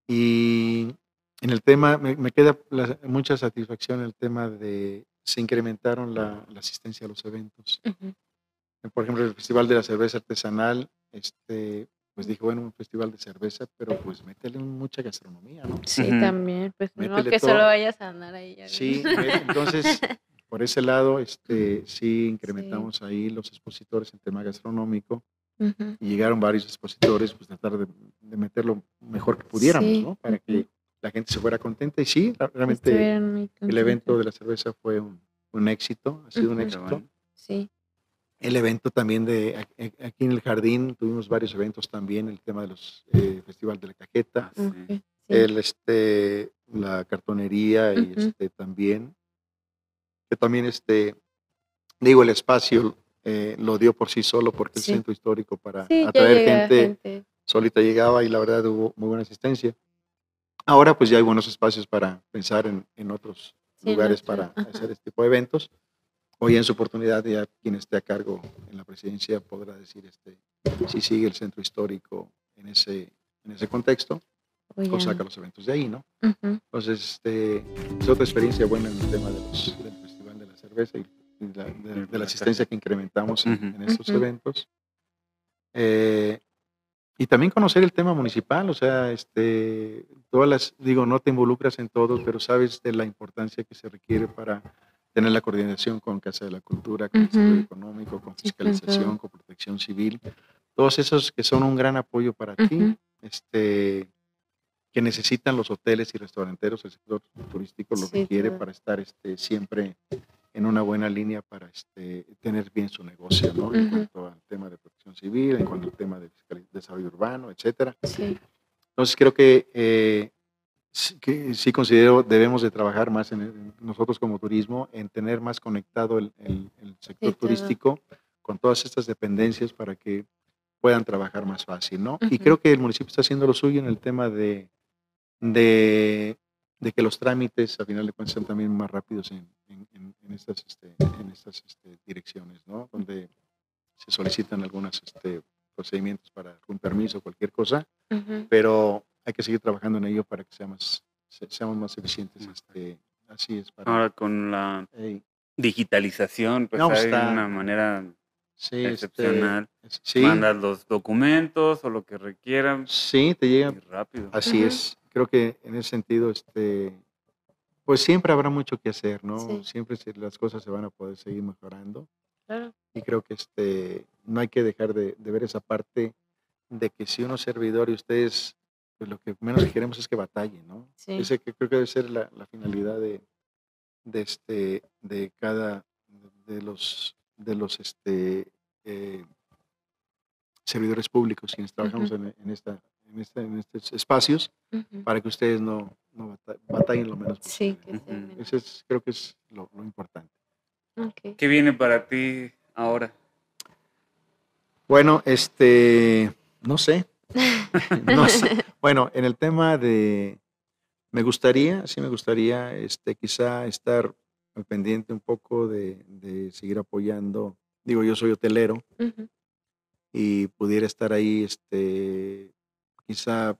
Speaker 3: y en el tema, me, me queda la- mucha satisfacción el tema de, se incrementaron la, la asistencia a los eventos. Por ejemplo, el Festival de la Cerveza Artesanal, este, pues dije, bueno, un festival de cerveza, pero pues métele mucha gastronomía, ¿no?
Speaker 2: Sí, también. Pues no que
Speaker 3: todo.
Speaker 2: solo vayas a andar ahí. ya
Speaker 3: Sí, entonces, por ese lado, este, sí incrementamos ahí los expositores en tema gastronómico y llegaron varios expositores, pues tratar de, de meter lo mejor que pudiéramos,
Speaker 2: Sí,
Speaker 3: ¿no? Para que la gente se fuera contenta. Y sí, realmente el evento de la cerveza fue un, un éxito, ha sido un éxito.
Speaker 2: Sí.
Speaker 3: El evento también de a- aquí en el jardín, tuvimos varios eventos también, el tema de los eh, Festival de la Cajeta,
Speaker 1: sí.
Speaker 2: ok, sí.
Speaker 3: el este la cartonería y
Speaker 2: Ujú.
Speaker 3: este también que también este digo el espacio eh, lo dio por sí solo porque
Speaker 2: Sí.
Speaker 3: el centro histórico para
Speaker 2: Sí,
Speaker 3: atraer gente,
Speaker 2: gente.
Speaker 3: solita llegaba y la verdad hubo muy buena asistencia ahora pues ya hay buenos espacios para pensar en, en otros lugares
Speaker 2: otro-
Speaker 3: para
Speaker 2: ajá.
Speaker 3: hacer este tipo de eventos hoy en su oportunidad ya quien esté a cargo en la presidencia podrá decir este si sigue el centro histórico en ese en ese contexto
Speaker 2: O
Speaker 3: o saca los eventos de ahí, ¿no?
Speaker 2: Ujú.
Speaker 3: Entonces, este, es otra experiencia buena en el tema de los, del Festival de la Cerveza y, la- de, de la asistencia que incrementamos en,
Speaker 1: Ujú.
Speaker 3: en estos
Speaker 2: Ujú.
Speaker 3: eventos. Eh, y también conocer el tema municipal, o sea, este, todas las, digo, no te involucras en todos, pero sabes de la importancia que se requiere para tener la coordinación con Casa de la Cultura, con el
Speaker 2: Ujú.
Speaker 3: Desarrollo Económico, con
Speaker 2: Sí,
Speaker 3: fiscalización,
Speaker 2: todo.
Speaker 3: con protección civil, todos esos que son un gran apoyo para ti,
Speaker 2: Ujú.
Speaker 3: este, que necesitan los hoteles y restauranteros, el sector turístico lo
Speaker 2: Sí,
Speaker 3: requiere
Speaker 2: claro.
Speaker 3: para estar este, siempre en una buena línea para este, tener bien su negocio, ¿no? En
Speaker 2: Ujú.
Speaker 3: cuanto al tema de protección civil, en cuanto al tema de desarrollo urbano, etcétera.
Speaker 2: Sí.
Speaker 3: Entonces creo que, eh, sí, que sí considero debemos de trabajar más en, el- nosotros como turismo en tener más conectado el, el- el sector
Speaker 2: todo.
Speaker 3: turístico con todas estas dependencias para que puedan trabajar más fácil, ¿no? Y
Speaker 2: Ujú.
Speaker 3: creo que el municipio está haciendo lo suyo en el tema de, de, de que los trámites, a final de cuentas, sean también más rápidos en, en- en- en estas, este, en estas este, direcciones, ¿no? Donde se solicitan algunos este, procedimientos para algún permiso, cualquier cosa,
Speaker 2: Ujú.
Speaker 3: pero hay que seguir trabajando en ello para que sea más, se- seamos más eficientes. Este, así es. Para,
Speaker 1: Ahora con la digitalización, pues
Speaker 3: No,
Speaker 1: hay
Speaker 3: está-
Speaker 1: una manera
Speaker 3: sí, este,
Speaker 1: excepcional.
Speaker 3: es- sí,
Speaker 1: Mandas los documentos o lo que requieran
Speaker 3: sí, te llega.
Speaker 1: y rápido.
Speaker 3: Así es. Creo que en ese sentido, este, pues siempre habrá mucho que hacer, ¿no?
Speaker 2: Sí.
Speaker 3: Siempre las cosas se van a poder seguir mejorando.
Speaker 2: Claro.
Speaker 3: Y creo que este, no hay que dejar de, de ver esa parte de que si uno es servidor y ustedes, pues lo que menos queremos es que batallen, ¿no?
Speaker 2: Sí.
Speaker 3: Ese que creo que debe ser la, la finalidad de, de, este, de cada, de los, de los este, eh, servidores públicos quienes trabajamos en, en esta, en, esta- en estos espacios para que ustedes no, no bata- batallen lo menos
Speaker 2: Sí,
Speaker 3: posible.
Speaker 2: que menos.
Speaker 3: Eso es, creo que es lo, lo importante.
Speaker 2: Ok.
Speaker 1: ¿Qué viene para ti ahora?
Speaker 3: Bueno, este, no sé. No sé. Bueno, en el tema de, me gustaría, sí me gustaría, este, quizá estar al pendiente un poco de, de seguir apoyando. Digo, yo soy hotelero y pudiera estar ahí, este, quizá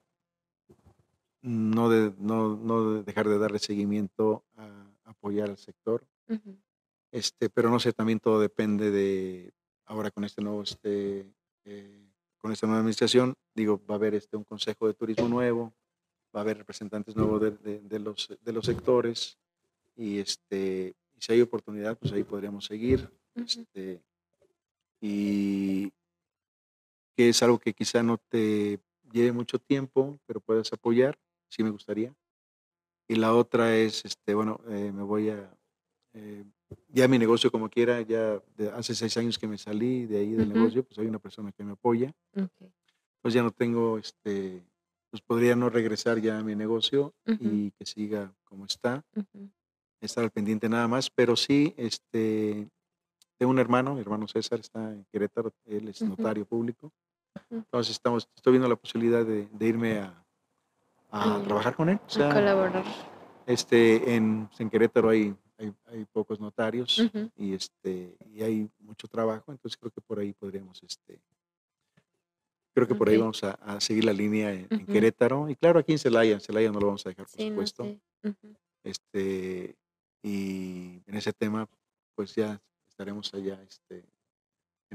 Speaker 3: no, de, no, no de dejar de darle seguimiento a apoyar al sector. Este, pero no sé, también todo depende de ahora con este nuevo, este, eh, con esta nueva administración, digo, va a haber este un consejo de turismo nuevo, va a haber representantes nuevos de, de- de los, de los sectores y este, y si hay oportunidad, pues ahí podríamos seguir. Este, y que es algo que quizá no te lleve mucho tiempo, pero puedas apoyar, sí me gustaría. Y la otra es, este, bueno, eh, me voy a, eh, ya mi negocio como quiera, ya de hace seis años que me salí de ahí del
Speaker 2: Ujú.
Speaker 3: negocio, pues hay una persona que me apoya,
Speaker 2: Ok.
Speaker 3: pues ya no tengo, este, pues podría no regresar ya a mi negocio
Speaker 2: Ujú.
Speaker 3: y que siga como está,
Speaker 2: Ujú.
Speaker 3: estar al pendiente nada más, pero sí, este, tengo un hermano, mi hermano César está en Querétaro, él es notario público, entonces estamos, estoy viendo la posibilidad de, de irme a, a trabajar con él, o
Speaker 2: A
Speaker 3: sea,
Speaker 2: colaborar.
Speaker 3: este, en, en Querétaro hay, hay, hay pocos notarios y, este, y hay mucho trabajo, entonces creo que por ahí podríamos, este, creo que por ahí vamos a, a seguir la línea en. Querétaro. Y claro, aquí en Celaya, en Celaya no lo vamos a dejar, por
Speaker 2: Sí, no
Speaker 3: supuesto. Este, y en ese tema, pues ya estaremos allá este,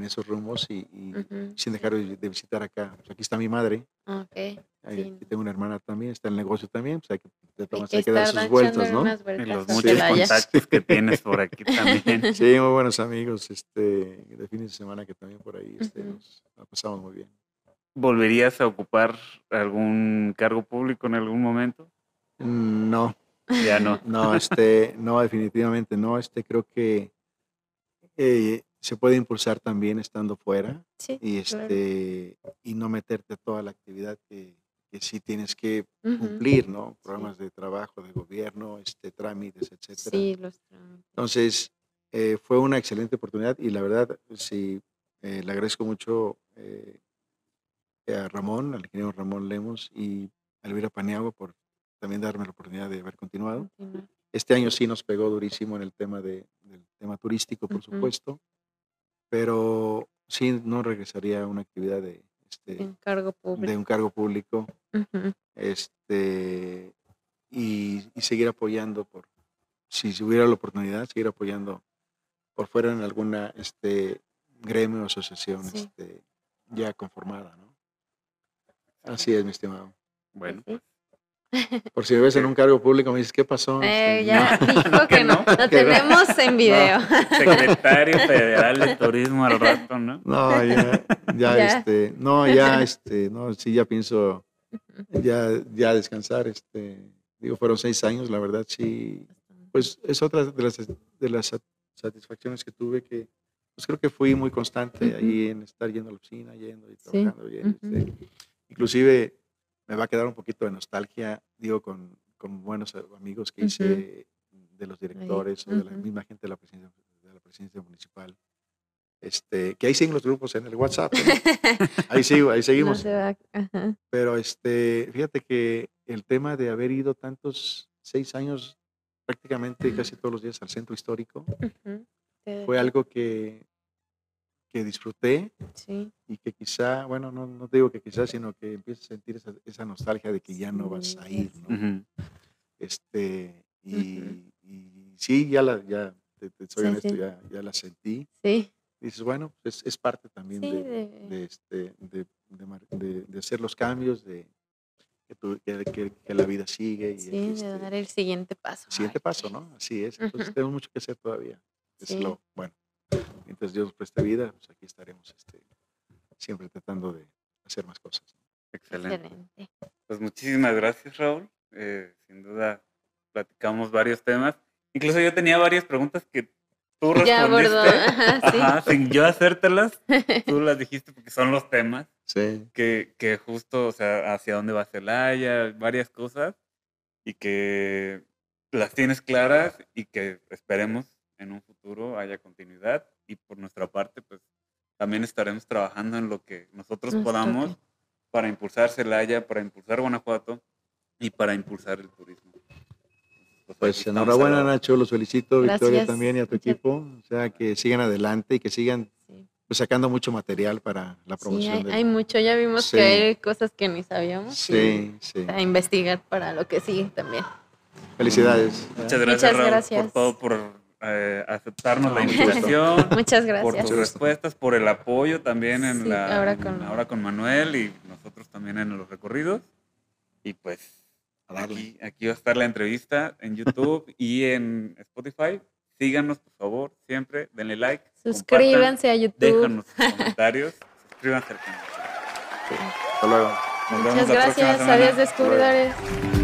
Speaker 3: en esos rumbos y, y
Speaker 2: Ujú.
Speaker 3: sin dejar de, de visitar acá. Pues aquí está mi madre,
Speaker 2: Ok.
Speaker 3: ahí-
Speaker 2: Sí.
Speaker 3: aquí tengo una hermana también, está en el negocio también, pues hay que, de
Speaker 2: Hay que
Speaker 3: hay que dar sus vueltas, ¿no?
Speaker 2: vueltas
Speaker 1: los muchos contactos que tienes por aquí también.
Speaker 3: Sí, muy buenos amigos, este, de fines de semana que también por ahí este,
Speaker 2: Ujú.
Speaker 3: nos la pasamos muy bien.
Speaker 1: ¿Volverías a ocupar algún cargo público en algún momento?
Speaker 3: Mm, No,
Speaker 1: Ya no.
Speaker 3: no, este, no, definitivamente no, este, creo que eh, se puede impulsar también estando fuera
Speaker 2: Sí,
Speaker 3: y
Speaker 2: claro.
Speaker 3: este y no meterte a toda la actividad que, que sí tienes que cumplir, ¿no? Programas de trabajo, de gobierno, este, trámites, etcétera.
Speaker 2: Sí, los trámites.
Speaker 3: Entonces, eh, fue una excelente oportunidad y la verdad, sí, eh, le agradezco mucho eh, a Ramón, al ingeniero Ramón Lemos y a Elvira Paniagua por también darme la oportunidad de haber continuado. Este año sí nos pegó durísimo en el tema de, del tema turístico, por supuesto, pero sí no regresaría a una actividad de, este,
Speaker 2: En cargo
Speaker 3: de
Speaker 2: público.
Speaker 3: un cargo público este, y, y seguir apoyando por, si hubiera la oportunidad, seguir apoyando por fuera en alguna este, gremio o asociación
Speaker 2: Sí.
Speaker 3: este, ya conformada, ¿no? Así es, mi estimado.
Speaker 1: Bueno,
Speaker 3: Por si me ves en un cargo público, me dices, ¿qué pasó?
Speaker 2: Eh,
Speaker 3: Este,
Speaker 2: ya dijo que no.
Speaker 1: no?
Speaker 2: Lo tenemos en video.
Speaker 1: Secretario Federal de Turismo al rato, ¿no?
Speaker 3: No, ya, ya,
Speaker 2: Ya.
Speaker 3: este, no, ya, este, no, sí, ya pienso, ya, ya descansar, este, digo, fueron seis años, la verdad, sí, pues es otra de las, de las sat- satisfacciones que tuve que, pues creo que fui muy constante
Speaker 2: Ujú.
Speaker 3: ahí en estar yendo a la oficina, yendo y
Speaker 2: Sí,
Speaker 3: trabajando, yendo,
Speaker 2: ujú.
Speaker 3: este, inclusive me va a quedar un poquito de nostalgia, digo, con, con buenos amigos que hice de los directores o de la misma gente de la presidencia, de la presidencia municipal. Este, que ahí siguen los grupos en el WhatsApp. ¿no? Ahí sigo, ahí
Speaker 2: No
Speaker 3: seguimos.
Speaker 2: Ajá.
Speaker 3: Pero este, fíjate que el tema de haber ido tantos seis años prácticamente casi todos los días al centro histórico
Speaker 2: Ujú. Te-
Speaker 3: fue algo que, que disfruté
Speaker 2: Sí.
Speaker 3: y que quizá, bueno, no, no te digo que quizá, sino que empiezo a sentir esa, esa nostalgia de que ya no vas a ir, ¿no? Este, y, sí, ya la, ya, te, te soy
Speaker 2: Sí,
Speaker 3: honesto,
Speaker 2: sí.
Speaker 3: ya, ya la sentí.
Speaker 2: Sí.
Speaker 3: Y dices, bueno, es, es parte también
Speaker 2: Sí,
Speaker 3: de,
Speaker 2: de-
Speaker 3: de, este, de, de mar- de- de hacer los cambios, de que, tu- que- que- que la vida sigue y
Speaker 2: Sí, de
Speaker 3: este,
Speaker 2: dar el siguiente paso.
Speaker 3: siguiente
Speaker 2: Ay,
Speaker 3: paso, ¿no? Así es. Entonces
Speaker 2: Ujú.
Speaker 3: tenemos mucho que hacer todavía. Es
Speaker 2: Sí.
Speaker 3: lo bueno. Mientras Dios nos preste vida, pues aquí estaremos este, siempre tratando de hacer más cosas.
Speaker 1: Excelente.
Speaker 2: Excelente.
Speaker 1: Pues muchísimas gracias, Raúl. Eh, sin duda platicamos varios temas. Incluso yo tenía varias preguntas que tú
Speaker 2: Ya
Speaker 1: respondiste.
Speaker 2: abordó. Ajá, sí.
Speaker 1: Ajá, sin yo hacértelas, tú las dijiste porque son los temas
Speaker 3: Sí.
Speaker 1: que, que justo, o sea, hacia dónde va Celaya, varias cosas, y que las tienes claras y que esperemos en un futuro haya continuidad. Y por nuestra parte, pues también estaremos trabajando en lo que nosotros
Speaker 2: Nos
Speaker 1: podamos
Speaker 2: toque.
Speaker 1: para impulsar Celaya, para impulsar Guanajuato y para impulsar el turismo. Pues,
Speaker 3: Pues enhorabuena,
Speaker 1: lado.
Speaker 3: Nacho, los felicito, Victoria
Speaker 2: Gracias.
Speaker 3: también y a tu
Speaker 2: Muchas-
Speaker 3: equipo. O sea, que sigan adelante y que sigan
Speaker 2: Sí.
Speaker 3: pues, sacando mucho material para la
Speaker 2: Sí,
Speaker 3: promoción.
Speaker 2: hay,
Speaker 3: del-
Speaker 2: hay mucho. Ya vimos
Speaker 3: Sí.
Speaker 2: que hay cosas que ni sabíamos.
Speaker 3: Sí, sí.
Speaker 2: A investigar para lo que sigue también.
Speaker 3: Felicidades.
Speaker 1: Muchas gracias,
Speaker 2: Muchas
Speaker 1: Raúl,
Speaker 2: gracias.
Speaker 1: por todo, por eh, aceptarnos
Speaker 3: No,
Speaker 1: la invitación.
Speaker 2: Muchas
Speaker 1: por
Speaker 2: gracias.
Speaker 1: tus respuestas, por el apoyo también en
Speaker 2: Sí,
Speaker 1: la
Speaker 2: ahora
Speaker 1: en
Speaker 2: con-
Speaker 1: ahora con Manuel y nosotros también en los recorridos. Y pues aquí, aquí va a estar la entrevista en YouTube y en Spotify. Síganos, por favor, siempre, denle like.
Speaker 2: Suscríbanse a YouTube.
Speaker 1: Déjanos sus comentarios, suscríbanse al canal.
Speaker 3: Hasta luego.
Speaker 1: Nos
Speaker 2: Muchas gracias. Adiós, descubridores.